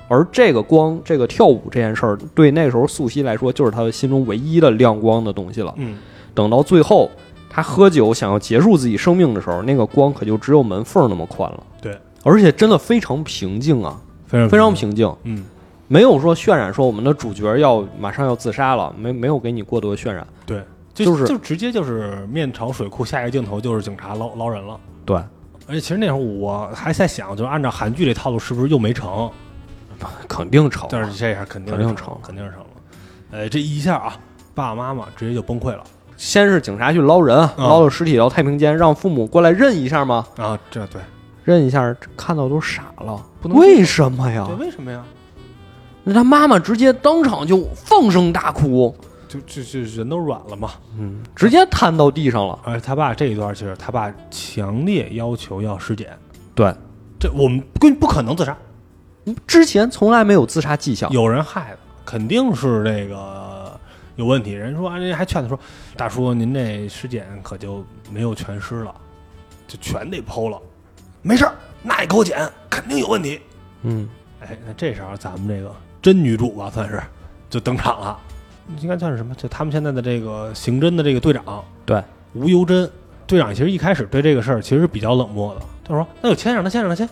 而这个光，这个跳舞这件事儿，对那时候素汐来说，就是她心中唯一的亮光的东西了。嗯，等到最后，她喝酒想要结束自己生命的时候，那个光可就只有门缝那么宽了。对，而且真的非常平静啊，非常非常，平静。嗯，没有说渲染说我们的主角要马上要自杀了，没没有给你过多渲染。对，就就是就直接就是面朝水库，下一个镜头就是警察捞捞人了。对，而且其实那会儿我还在想，就是按照韩剧这套路，是不是又没成？肯定成。但是这下肯定成肯定成，肯定是成了。哎，这一下啊，爸爸妈妈直接就崩溃了先是警察去捞人，嗯捞了尸体到太平间，让父母过来认一下吗，啊！这对认一下，看到都傻了，不能为什么呀对，？为什么呀？那他妈妈直接当场就放声大哭，就就就人都软了嘛。嗯，直接瘫到地上了。而且他爸这一段，其实他爸强烈要求要尸检，对，这我们根本不可能自杀，之前从来没有自杀迹象。有人害的，肯定是这个有问题。人说，啊人家还劝他说：“大叔，您这尸检可就没有全尸了，就全得剖了。没事儿，那也给我检，肯定有问题。嗯，”哎，那这时候咱们这个真女主吧，算是就登场了。应该算是什么？就他们现在的这个刑侦的这个队长，对，吴尤真队长，其实一开始对这个事儿其实是比较冷漠的。他说：“那就签，让他签，让他签。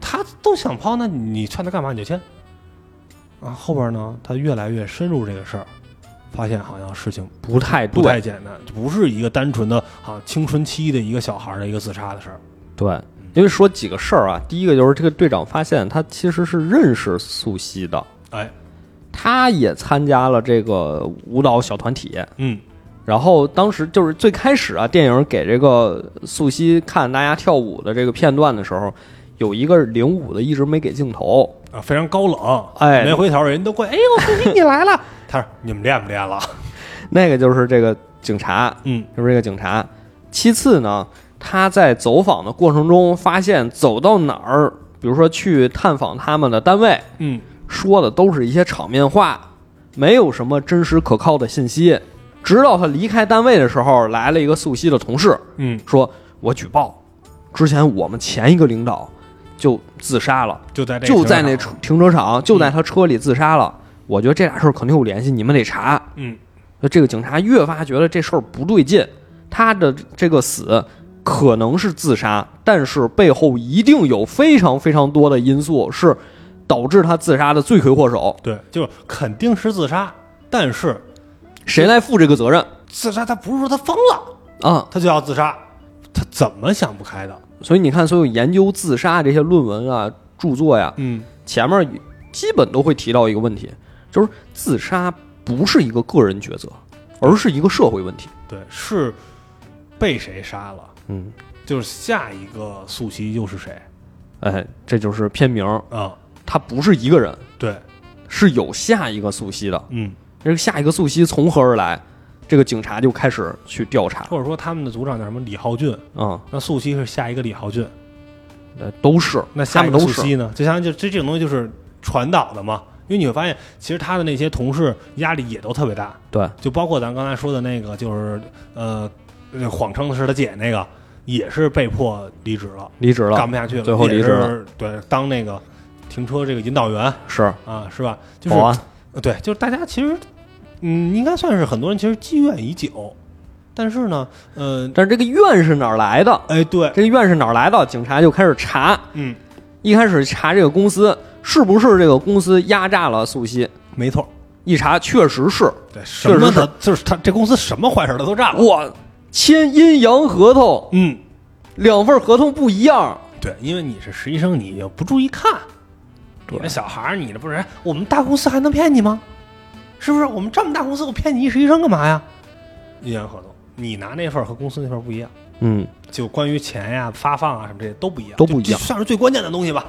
他都想抛，那你劝他干嘛你就签。”啊，后边呢，他越来越深入这个事儿，发现好像事情不太不太，简单，不是一个单纯的啊青春期的一个小孩儿的一个自杀的事儿。对，因为说几个事儿啊，第一个就是这个队长发现他其实是认识素汐的，哎，他也参加了这个舞蹈小团体，嗯，然后当时就是最开始啊，电影给这个素汐看大家跳舞的这个片段的时候，有一个领舞的一直没给镜头，啊，非常高冷，哎没回头，人都过来，哎呦，素汐你来了。他说：“你们练不练了 那个就是这个警察，？”嗯，就是这个警察。其次呢，他在走访的过程中发现，走到哪儿，比如说去探访他们的单位，嗯，说的都是一些场面话，没有什么真实可靠的信息。直到他离开单位的时候，来了一个素汐的同事，嗯，说我举报，之前我们前一个领导就自杀了，就在就在那停车场车停车场，就在他车里自杀了。我觉得这俩事儿肯定有联系，你们得查。嗯，那这个警察越发觉得这事儿不对劲，他的这个死可能是自杀，但是背后一定有非常非常多的因素是导致他自杀的罪魁祸首。对，就是肯定是自杀，但是谁来负这个责任自杀他不是说他疯了，啊？他就要自杀，他怎么想不开的？所以你看，所有研究自杀这些论文啊、著作呀，嗯，前面基本都会提到一个问题，就是自杀不是一个个人抉择，而是一个社会问题。对，是被谁杀了？嗯，就是下一个素汐又是谁？哎，这就是片名，啊？他不是一个人，对，是有下一个素汐的。嗯，这个下一个素汐从何而来？这个警察就开始去调查。或者说他们的组长叫什么李浩俊，嗯，那素汐是下一个李浩俊，呃，都是，那下一个他们都是。素汐呢？就相当于就这这种东西就是传导的嘛，因为你会发现，其实他的那些同事压力也都特别大，对，就包括咱刚才说的那个，就是呃，呃谎称的是他姐那个，也是被迫离职了，离职了干，不下去了，最后离职了，对，当那个停车这个引导员。是。啊，是吧？就是保安，呃对，就是大家其实，嗯，应该算是很多人其实积怨已久，但是呢，呃，但是这个怨是哪儿来的？哎，对，这个怨是哪儿来的？警察就开始查，嗯，一开始查这个公司是不是这个公司压榨了素汐，没错，一查确实是，对，什么确实是。的，就是他这公司什么坏事他都干了，哇，签阴阳合同，嗯，两份合同不一样，对，因为你是实习生，你又不注意看，你那小孩儿，你这不是我们大公司还能骗你吗？是不是？我们这么大公司，我骗你一实习生干嘛呀？阴阳合同，你拿那份儿和公司那份儿不一样，嗯，就关于钱呀、发放啊什么这些都不一样，都不一样算是最关键的东西吧？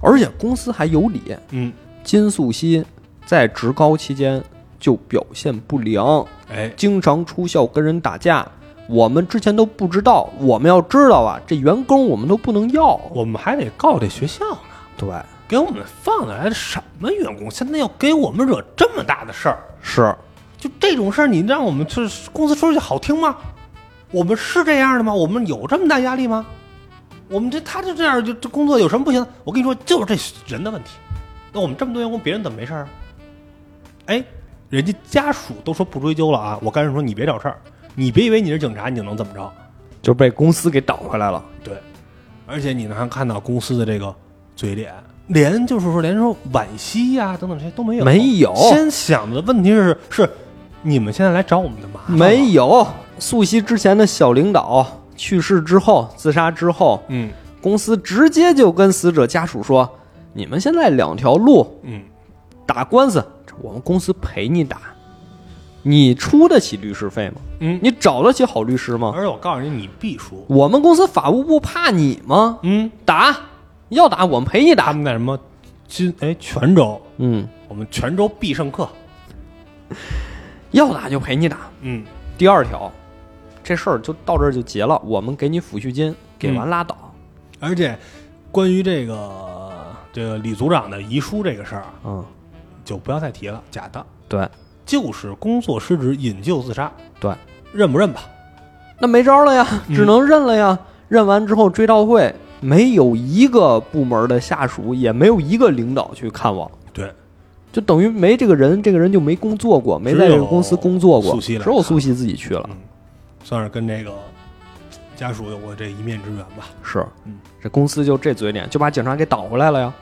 而且公司还有理，嗯，金素汐在职高期间就表现不良，哎，经常出校跟人打架。我们之前都不知道，我们要知道啊，这员工我们都不能要。我们还得告这学校呢，对，给我们放哪来的什么员工？现在要给我们惹这么大的事儿，是就这种事儿，你让我们这公司说出去好听吗？我们是这样的吗？我们有这么大压力吗？我们这他就这样就这工作有什么不行的？我跟你说，就是这人的问题。那我们这么多员工，别人怎么没事儿啊？哎，人家家属都说不追究了啊！我干脆说你别找事儿，你别以为你是警察你就能怎么着。就被公司给倒回来了。对，而且你能还看到公司的这个嘴脸，连就是说连说惋惜呀、等等这些都没有，没有。先想的问题是是你们现在来找我们的麻烦吗？没有，素汐之前的小领导去世之后，自杀之后，嗯。公司直接就跟死者家属说：“你们现在两条路，嗯，打官司，我们公司陪你打，你出得起律师费吗？嗯你找得起好律师吗？而且我告诉你，你必输。我们公司法务部怕你吗？嗯，打，要打我们陪你打他打。们在什么金哎泉州，嗯，我们泉州必胜客。要打就陪你打。嗯第二条，这事儿就到这儿就结了，我们给你抚恤金，给完拉倒。而且关于这个这个李组长的遗书这个事儿啊，嗯，就不要再提了，假的，对，就是工作失职引咎自杀。对，认不认吧？那没招了呀，嗯只能认了呀。认完之后追悼会，没有一个部门的下属，也没有一个领导去看望，对，就等于没这个人，这个人就没工作过，没在这个公司工作过，素汐来只有苏西自己去了。嗯，算是跟这个家属有过这一面之缘吧。是嗯，这公司就这嘴脸，就把警察给倒回来了呀。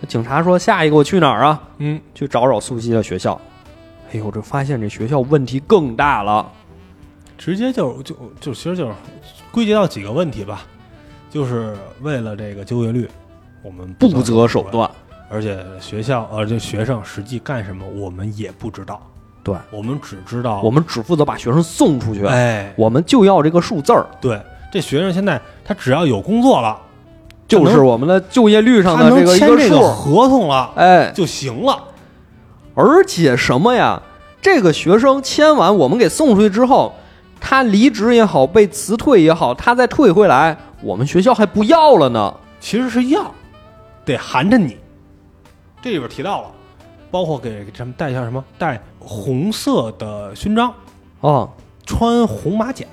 那警察说：“下一个我去哪儿啊？嗯，去找找苏西的学校。”哎呦，这发现这学校问题更大了。直接就就就其实就是归结到几个问题吧，就是为了这个就业率，我们不择手，段，而且学校呃这学生实际干什么我们也不知道，对我们只知道我们只负责把学生送出去，哎我们就要这个数字儿，对这学生现在他只要有工作了，就是我们的就业率上的这个一签这个个数。合同了哎，就行了。而且什么呀？这个学生签完，我们给送出去之后，他离职也好，被辞退也好，他再退回来，我们学校还不要了呢。其实是要，得含着你。这里边提到了，包括给咱们戴上什么带红色的勋章，啊，穿红马甲，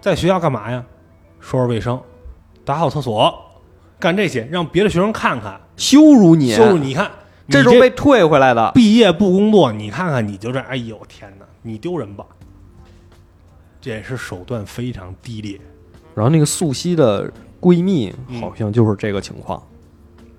在学校干嘛呀？收拾卫生，打扫厕所，干这些，让别的学生看看，羞辱你，羞辱你看，这时候被退回来的。毕业不工作，你看看你就这，哎呦天哪，你丢人吧？这也是手段非常低劣，然后那个素汐的闺蜜嗯好像就是这个情况，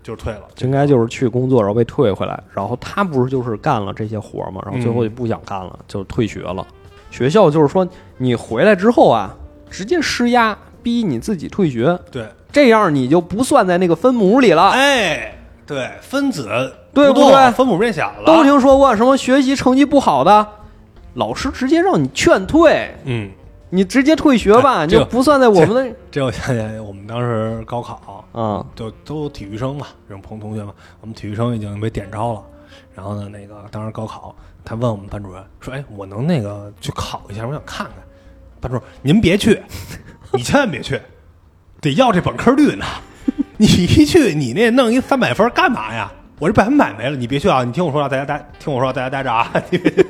就是退了。应该就是去工作，然后被退回来，然后她不是就是干了这些活儿嘛，然后最后就不想干了，就退学了。学校就是说你回来之后啊，直接施压逼你自己退学，对，这样你就不算在那个分母里了。哎，对，分子对不对分母变小了，都听说过什么学习成绩不好的，老师直接让你劝退，嗯，你直接退学吧，就不算在我们的这我想起来，我们当时高考，啊。就都体育生嘛，这种朋同学嘛，我们体育生已经被点招了。然后呢，那个当时高考，他问我们班主任说：“哎，我能那个去考一下，我想看看。”班主任，您别去，你千万别去，得要这本科率呢。你一去，你那弄一三百分干嘛呀？我这百分百没了，你别去啊！你听我说，啊，大家待，听我说，大家待着啊！你别去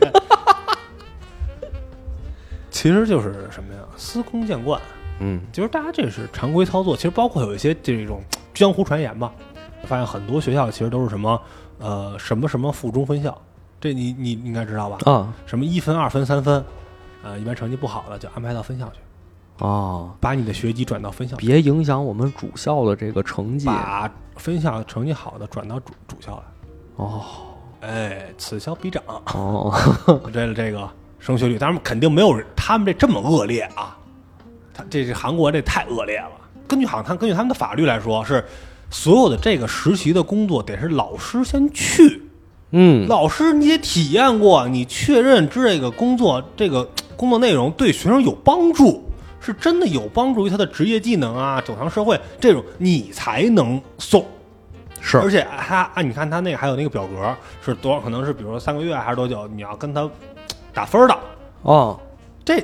其实就是什么呀？司空见惯，嗯其实大家这是常规操作。其实包括有一些这种江湖传言吧，发现很多学校其实都是什么呃什么什么附中分校，这你你你应该知道吧？啊什么一分、二分、三分，呃，一般成绩不好的就安排到分校去，哦，把你的学籍转到分校，别影响我们主校的这个成绩。把分校成绩好的转到主主校来。哦。哎，此消彼长，哦，为了这个升学率，当然肯定没有他们这这么恶劣啊，他这是韩国这太恶劣了。根据好像他根据他们的法律来说，是所有的这个实习的工作得是老师先去，嗯。老师你也体验过，你确认这个工作这个工作内容对学生有帮助，是真的有帮助于他的职业技能啊，走向社会这种，你才能送。是而且他啊，你看他那个还有那个表格是多少？可能是比如说三个月还是多久？你要跟他打分的，哦，这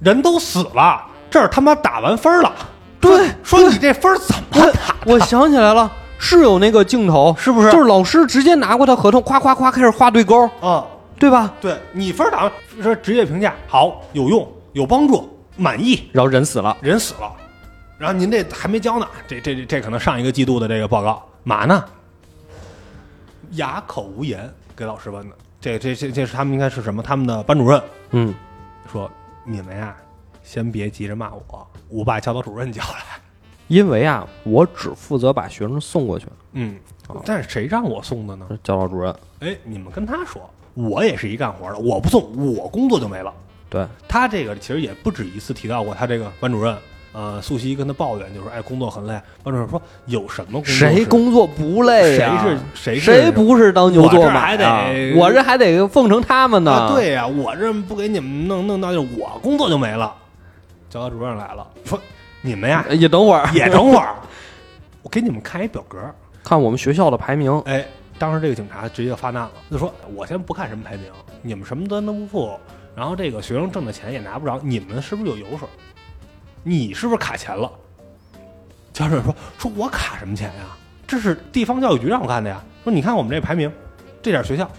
人都死了，这儿他妈打完分了。对说说你这分怎么打？我想起来了，是有那个镜头，是不是就是老师直接拿过他合同，夸夸夸开始画对勾，啊？对吧？对你分打完说职业评价好，有用，有帮助，满意，然后人死了，人死了，然后您这还没交呢，这这这这可能上一个季度的这个报告，嘛呢？哑口无言，给老师问的。这这这这是他们应该是什么？他们的班主任嗯，说：“你们呀，先别急着骂我，我把教导主任叫来。因为啊，我只负责把学生送过去，”嗯，但是谁让我送的呢？教导主任，哎，你们跟他说，我也是一干活的，我不送，我工作就没了。对，他这个其实也不止一次提到过，他这个班主任，呃，素汐跟他抱怨，就是哎，工作很累。班主任说，有什么工作谁工作不累呀？谁是谁是谁不是当牛做马我这还得我这还得奉承他们呢。啊？对呀、我这不给你们弄弄到，就是我工作就没了。教导主任来了，说你们呀也等会儿，也等会儿，我给你们看一表格。看我们学校的排名。哎，当时这个警察直接发难了，就说我先不看什么排名，你们什么都不负，然后这个学生挣的钱也拿不着，你们是不是有油水？你是不是卡钱了？教授说说我卡什么钱呀？这是地方教育局让我干的呀。说你看我们这排名，这点学校，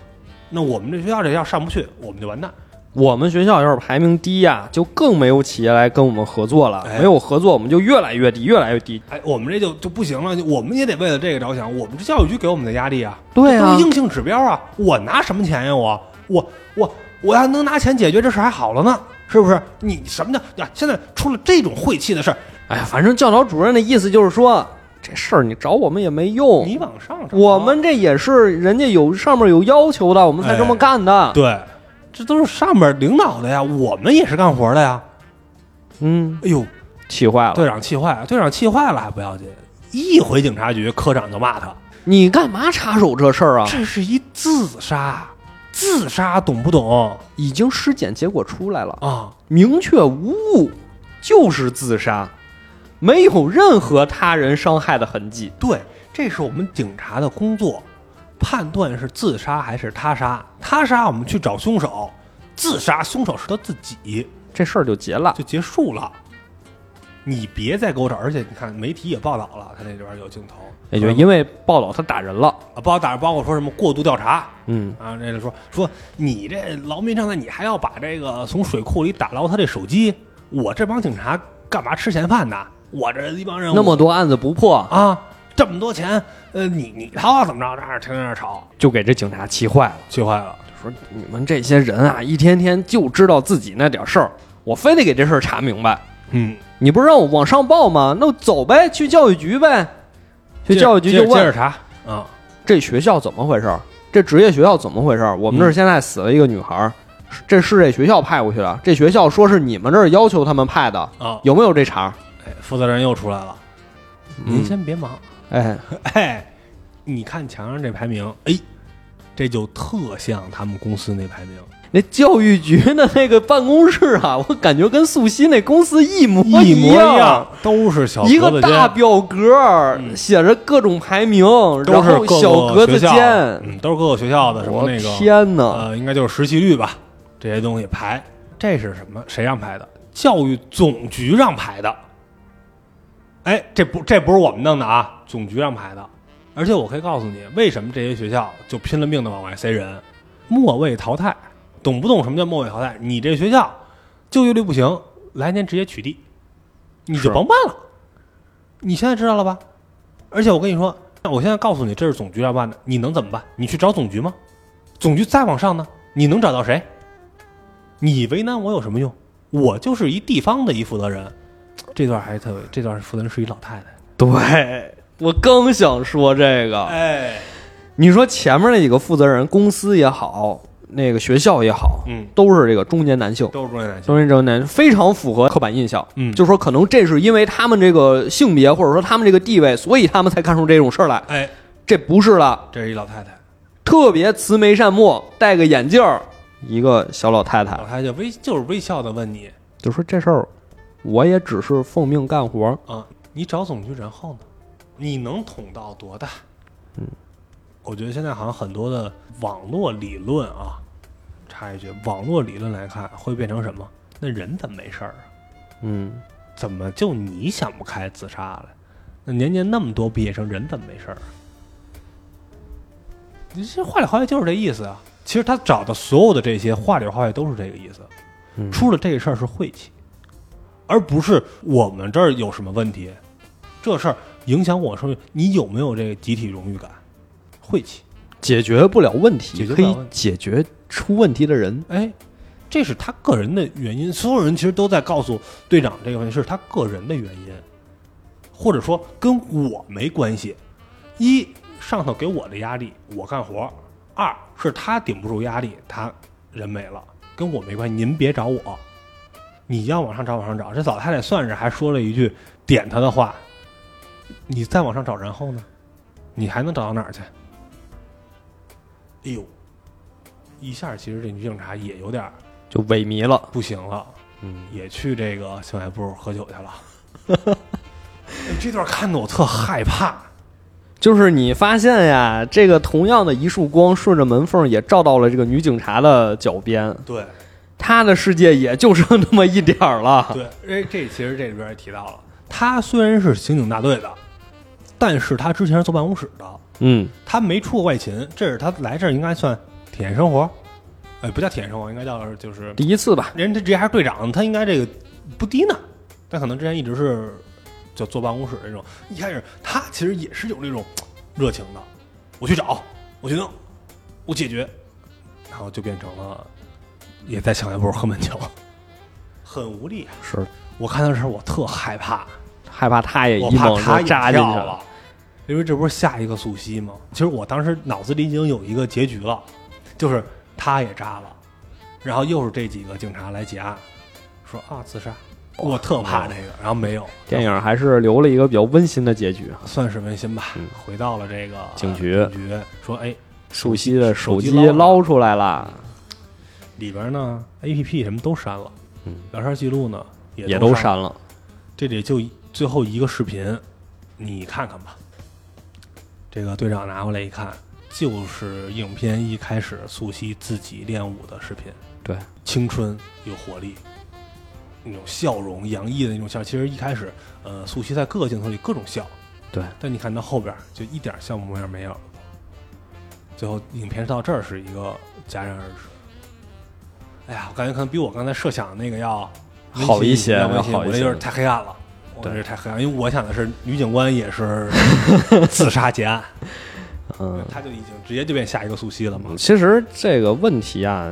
那我们这学校这要上不去，我们就完蛋。我们学校要是排名低呀，就更没有企业来跟我们合作了。哎没有合作，我们就越来越低，越来越低。哎，我们这就就不行了，我们也得为了这个着想。我们这教育局给我们的压力啊，对啊这都是硬性指标啊。我拿什么钱呀？我我我我要能拿钱解决这事还好了呢，是不是？你什么叫呀？现在出了这种晦气的事儿，哎呀，反正教导主任的意思就是说，这事儿你找我们也没用。你往上找我们这也是人家有上面有要求的，我们才这么干的。对，这都是上面领导的呀，我们也是干活的呀。嗯，哎呦，气坏了。队长气坏了，队长气坏了还不要紧，一回警察局，科长就骂他，你干嘛插手这事儿啊？这是一自杀，自杀懂不懂已经尸检结果出来了，啊？明确无误，就是自杀，没有任何他人伤害的痕迹。对，这是我们警察的工作，判断是自杀还是他杀。他杀我们去找凶手，自杀凶手是他自己，这事儿就结了。就结束了。你别再给我找，而且你看媒体也报道了，他那里边有镜头，也就因为报道他打人了。啊，报道打人包括说什么过度调查嗯，啊，这个说说你这劳民伤财，你还要把这个从水库里打捞他这手机，我这帮警察干嘛吃闲饭呢？我这一帮人那么多案子不破，啊，这么多钱，呃，你你掏啊怎么着？这儿天天那儿吵，就给这警察气坏了。气坏了。说你们这些人啊，一天天就知道自己那点事儿，我非得给这事儿查明白。嗯，你不是让我往上报吗？那我走呗，去教育局呗。去教育局就问接着接着查啊，这学校怎么回事儿？这职业学校怎么回事儿？我们这儿现在死了一个女孩儿，这是这学校派过去的。这学校说是你们这儿要求他们派的，啊，有没有这茬儿？哎，负责人又出来了，您嗯先别忙，哎，哎，你看墙上这排名，哎，这就特像他们公司那排名，那教育局的那个办公室啊，我感觉跟素汐那公司一模一模样，一样，都是小一个大表格，嗯写着各种排名，都然后是各小格子个学校间。嗯，都是各个学校的什么那个，天哪！呃，应该就是实习率吧，这些东西排，这是什么？谁让排的？教育总局让排的。哎，这不这不是我们弄的啊，总局让排的。而且我可以告诉你，为什么这些学校就拼了命的往外塞人，末位淘汰，懂不懂什么叫末位淘汰？你这学校就业率不行，来年直接取缔，你就甭办了。你现在知道了吧？而且我跟你说，我现在告诉你，这是总局要办的，你能怎么办？你去找总局吗？总局再往上呢，你能找到谁？你为难我有什么用？我就是一地方的一负责人。这段还特别，这段负责人是一老太太。对我更想说这个，哎，你说前面那几个负责人，公司也好，那个学校也好，嗯，都是这个中年男性，都是中年男性。中年中年非常符合刻板印象。嗯就说可能这是因为他们这个性别或者说他们这个地位，所以他们才干出这种事儿来。哎，这不是了，这是一老太太，特别慈眉善目，戴个眼镜儿，一个小老太太老，太太微就是微笑的问你就说这事儿，我也只是奉命干活儿。啊，你找总局，然后呢？你能捅到多大？嗯，我觉得现在好像很多的网络理论啊，插一句，网络理论来看会变成什么？那人怎么没事儿啊？嗯，怎么就你想不开自杀了？那年年那么多毕业生，人怎么没事儿啊？你这话里话外就是这意思啊。其实他找的所有的这些话里话外都是这个意思。嗯出了这个事儿是晦气，而不是我们这儿有什么问题。这事儿影响我生命，你有没有这个集体荣誉感？晦气。解决不了问题，可以解决出问题的人。哎，这是他个人的原因。所有人其实都在告诉队长这个问题是他个人的原因，或者说跟我没关系。一上头给我的压力，我干活；二是他顶不住压力，他人没了，跟我没关系。您别找我，你要往上找往上找。这老太太算是还说了一句点他的话，你再往上找，然后呢？你还能找到哪儿去？哎呦，一下其实这女警察也有点儿就萎靡了。不行了，嗯，也去这个小卖部喝酒去了。哎 这段看的我特害怕。就是你发现呀，这个同样的一束光顺着门缝也照到了这个女警察的脚边，对她的世界也就剩那么一点儿了。对，哎，这其实这里边也提到了，她虽然是刑警大队的，但是她之前是坐办公室的，嗯，她没出过外勤，这是她来这儿应该算体验生活，哎，不叫体验生活，应该叫就是第一次吧。人家直接还是队长，他应该这个不低呢，但可能之前一直是就坐办公室这种。一开始他其实也是有这种热情的，我去找，我去弄，我解决，然后就变成了也在小卖部喝闷酒，很无力。是我看到这时候我特害怕，害怕他也我一猛他也扎进去跳了。，因为这不是下一个素汐吗？其实我当时脑子里已经有一个结局了，就是他也扎了，然后又是这几个警察来结案，说啊自杀，我特怕这个，然后没有，电影还是留了一个比较温馨的结局。算是温馨吧。嗯回到了这个警局警局说哎，熟悉的手机捞捞出来了，里边呢 A P P 什么都删了，嗯，聊天记录呢也都删了。这里就最后一个视频，你看看吧。这个队长拿过来一看，就是影片一开始素汐自己练武的视频。对，青春有活力，那种笑容洋溢的那种笑。其实一开始，呃，素汐在各个镜头里各种笑，对，但你看到后边就一点笑模样没有。最后影片到这儿是一个戛然而止。哎呀，我感觉可能比我刚才设想的那个要好一些要温馨要好一些我这有点太黑暗了，我这对是太黑暗，因为我想的是女警官也是 自杀结案，嗯，他就已经直接就变下一个苏西了嘛。其实这个问题啊，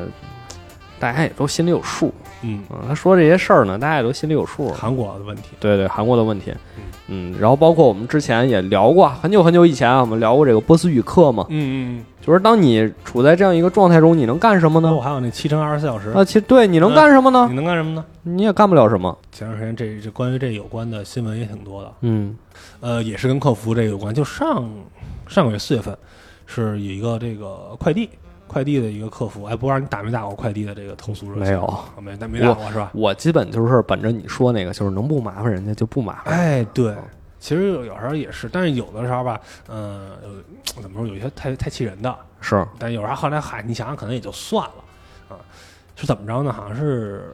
大家也都心里有数。嗯，嗯，他说这些事儿呢，大家也都心里有数。韩国的问题，对对，韩国的问题嗯。嗯，然后包括我们之前也聊过，很久很久以前啊，我们聊过这个波斯语课嘛，嗯嗯就是当你处在这样一个状态中，你能干什么呢我？还有那七乘二十四小时，啊，其实对，你能干什么呢你？能干什么呢？你也干不了什么。前段时间这这关于这有关的新闻也挺多的，嗯呃，也是跟客服这个有关。就上上个月四月份，是有一个这个快递快递的一个客服，哎，不知道你打没打过快递的这个投诉热线？没有啊没没打过是吧？我基本就是本着你说那个，就是能不麻烦人家就不麻烦。哎，对，其实有时候也是，但是有的时候吧，嗯、呃，怎么说，有些太太气人的，是，但有时候后来嗨，你想想可能也就算了啊，是怎么着呢？好像是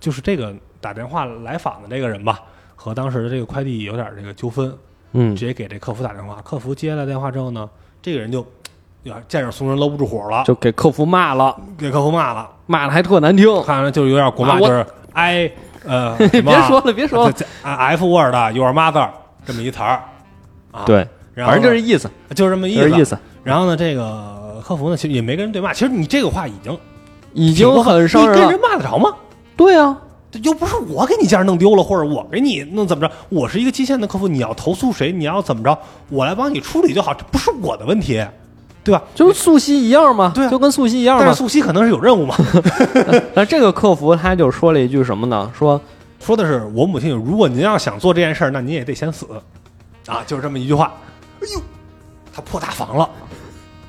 就是这个打电话来访的这个人吧，和当时的这个快递有点这个纠纷，嗯直接给这客服打电话。客服接了电话之后呢，这个人就 有点见着怂人搂不住火了，就给客服骂了，给客服骂了，骂的还特难听。看着就有点国骂，就是 I 呃，别说了，别说了。F word your mother 这么一词儿啊，，对，反正就是意思，就是这么意思。意思，然后呢，这个客服呢，其实也没跟人对骂。其实你这个话已经已经很伤人了你跟人。骂得着吗？对啊，这又不是我给你件儿弄丢了，或者我给你弄怎么着？我是一个基线的客服，你要投诉谁，你要怎么着，我来帮你处理就好，这不是我的问题，对吧？就是素汐一样嘛，对啊就跟素汐一样嘛但是。素汐可能是有任务嘛，那这个客服他就说了一句什么呢？说说的是我母亲，如果您要想做这件事儿，那您也得先死，啊，就是这么一句话。哎呦，他破大防了，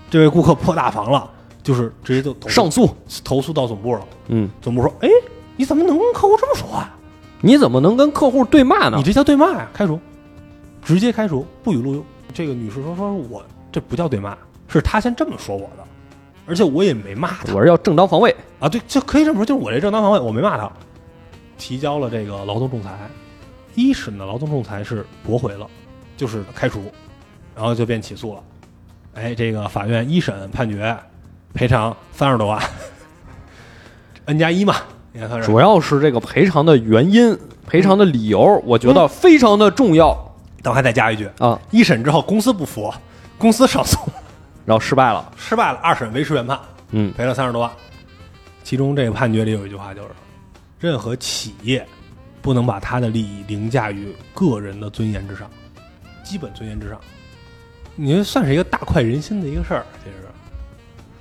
这位顾客破大防了，就是直接就上诉，投诉到总部了。嗯，总部说，哎，你怎么能跟客户这么说话？你怎么能跟客户对骂呢你？这叫对骂呀，开除，直接开除，不予录用。这个女士说，说我这不叫对骂，是她先这么说我的，而且我也没骂她我是要正当防卫。啊，对，这可以这么说，就是我这正当防卫，我没骂她，提交了这个劳动仲裁，一审的劳动仲裁是驳回了，就是开除，然后就变起诉了。哎，这个法院一审判决赔偿三十多万，n 加一嘛，主要是这个赔偿的原因、赔偿的理由，我觉得非常的重要但我还再加一句，啊。一审之后公司不服，公司上诉 然后失败了，失败了，二审维持原判，嗯，赔了三十多万。其中这个判决里有一句话就是：任何企业不能把他的利益凌驾于个人的尊严之上，基本尊严之上。你这算是一个大快人心的一个事儿，其实。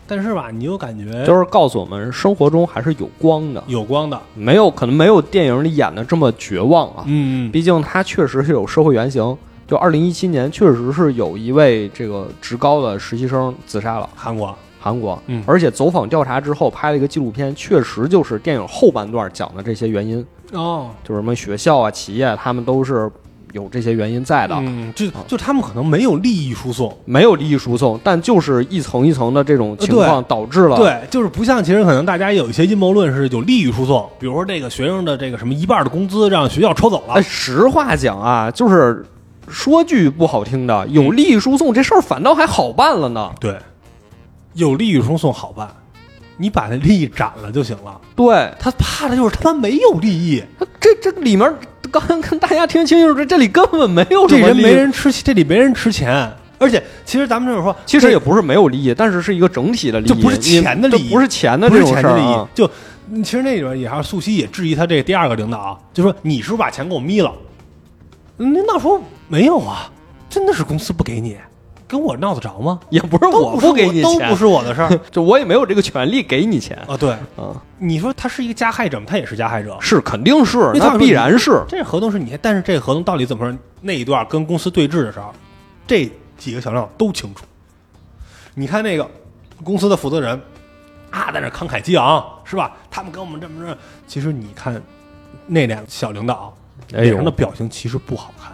但是吧，你又感觉就是告诉我们生活中还是有光的，有光的，没有可能没有电影里演的这么绝望啊。嗯，毕竟它确实是有社会原型。就二零一七年，确实是有一位这个职高的实习生自杀了，韩国，韩国。嗯。而且走访调查之后拍了一个纪录片，确实就是电影后半段讲的这些原因，哦，就是什么学校啊、企业，他们都是有这些原因在的。嗯，就就他们可能没有利益输送，没有利益输送，但就是一层一层的这种情况导致了。，对，就是不像其实可能大家有一些阴谋论是有利益输送，比如说这个学生的这个什么一半的工资让学校抽走了哎，，实话讲啊，就是说句不好听的，有利益输送这事儿反倒还好办了呢。对，有利益输送好办，你把那利益斩了就行了。对，他怕的就是他妈没有利益，这这里面刚刚跟大家听清楚，这这里根本没有这人没人吃，这里没人吃钱。而且其实咱们就是说，其实也不是没有利益，但是是一个整体的利益，就不是钱的利益不是钱的不这种是钱的利益事儿啊。。就嗯其实那里边也还有素汐也质疑他这个第二个领导啊，就说你是不是把钱给我眯了？嗯领导说没有啊，真的是公司不给你，跟我闹得着吗？也不是我不给你钱都不，是我的事儿 就我也没有这个权利给你钱啊。对，啊，你说他是一个加害者吗？他也是加害者。是肯定是，那必然是。这合同是你，但是这合同到底怎么说？那一段跟公司对峙的时候，这几个小领导都清楚。你看那个公司的负责人啊，在那慷慨激昂，是吧？他们跟我们这么着，其实你看那两个小领导脸上的，表情其实不好看，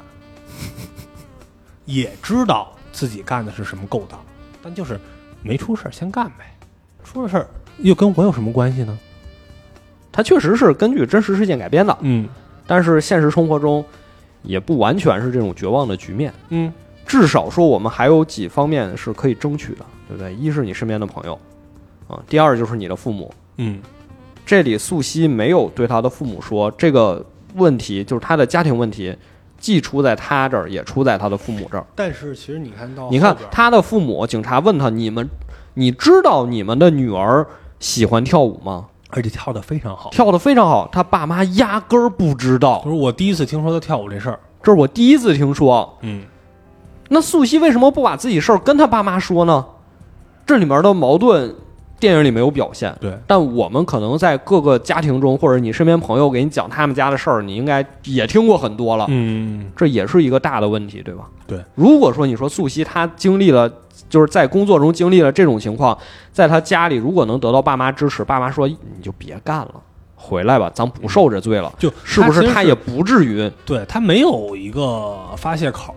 也知道自己干的是什么勾当，但就是没出事儿先干呗，出了事儿又跟我有什么关系呢？它确实是根据真实事件改编的，嗯但是现实生活中也不完全是这种绝望的局面。嗯至少说我们还有几方面是可以争取的，对不对？一是你身边的朋友，啊，第二就是你的父母。嗯这里素汐没有对他的父母说这个问题，就是他的家庭问题，既出在他这儿，也出在他的父母这儿。但是其实你看到你看他的父母，警察问他：“你们，你知道你们的女儿喜欢跳舞吗？而且跳得非常好。跳得非常好。”他爸妈压根儿不知道就，是我第一次听说他跳舞这事儿，这是我第一次听说。嗯，那素汐为什么不把自己事儿跟他爸妈说呢？这里面的矛盾，电影里没有表现。对，但我们可能在各个家庭中，或者你身边朋友给你讲他们家的事儿，你应该也听过很多了。嗯，这也是一个大的问题，对吧？对。如果说你说素汐她经历了，就是在工作中经历了这种情况，在她家里如果能得到爸妈支持，爸妈说你就别干了，回来吧，咱不受这罪了，就是不是？他也不至于。对他没有一个发泄口，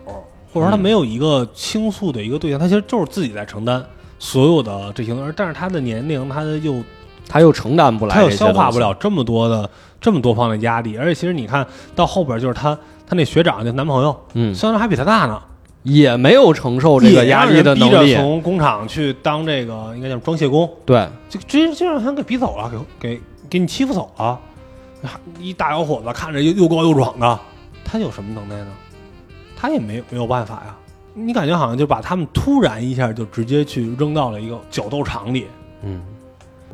或者说他嗯没有一个倾诉的一个对象，他其实就是自己在承担所有的这些东西，而但是他的年龄，他的又他又承担不来，他又消化不了。这么多的这么多方的压力，而且其实你看到后边就是他他那学长就男朋友，嗯，虽然还比他大呢，也没有承受这个压力的能力，从工厂去当这个应该叫装卸工，对，就直接就让他给逼走了，给给给你欺负走了。一大小伙子看着又又高又壮的，他有什么能耐呢？他也没没有办法呀。你感觉好像就把他们突然一下就直接去扔到了一个角斗场里。嗯，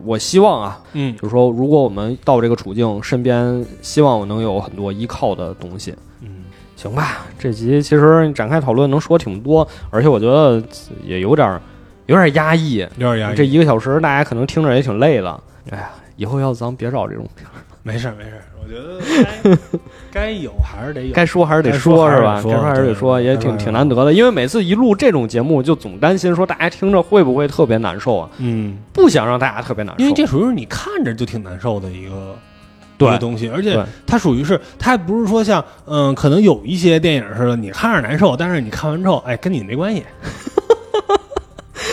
我希望啊，嗯就是说，如果我们到这个处境，身边希望我能有很多依靠的东西。嗯，行吧，这集其实展开讨论能说挺多，而且我觉得也有点儿有点儿压抑。有点压抑。这一个小时，大家可能听着也挺累的。哎呀，以后要咱别找这种片儿，没事儿没事觉得 该该有还是得有。该说还是得说是是吧？该说还是得说，也挺挺难得的。因为每次一录这种节目，就总担心说大家听着会不会特别难受啊？嗯，不想让大家特别难受，因为这属于你看着就挺难受的一个。东西，而且它属于是，它还不是说像，嗯，可能有一些电影似的，你看着难受，但是你看完之后，哎，跟你没关系。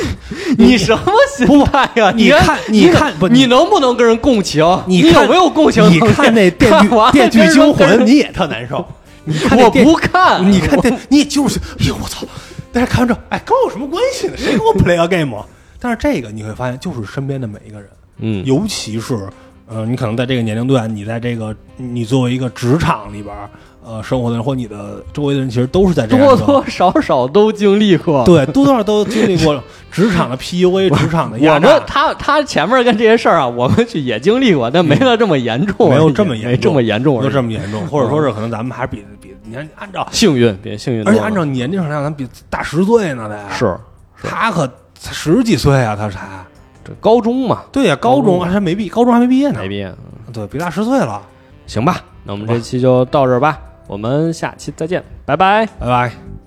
你什么心态呀？你看你你看不你能不能跟人共情？你你有没有共情？你看那电锯电锯惊魂，你也特难受。你看我不看，你看电，你也就是，哎呦我操！但是看完之后，哎，跟我有什么关系呢？谁跟我 play a game？啊但是这个你会发现，就是身边的每一个人，嗯，尤其是，呃，你可能在这个年龄段，你在这个你作为一个职场里边儿，呃，生活的人或你的周围的人，其实都是在这样多多少少都经历过。对，多多少少都经历过 职场的 PUA，职场的我们压榨。他他前面跟这些事儿啊，我们去也经历过，但没他这么严重，没有这么严重没这么严重，没有这么严重，或者说是可能咱们还是比比你看按照，幸运，比幸运，而且按照年龄上来，咱比大十岁呢得。是他可才十几岁啊，他才。这高中嘛，对呀、高中。还没毕，高中还没毕业呢。没，毕业，对比大十岁了。行吧，那我们这期就到这儿吧，我们下期再见，拜拜。拜拜。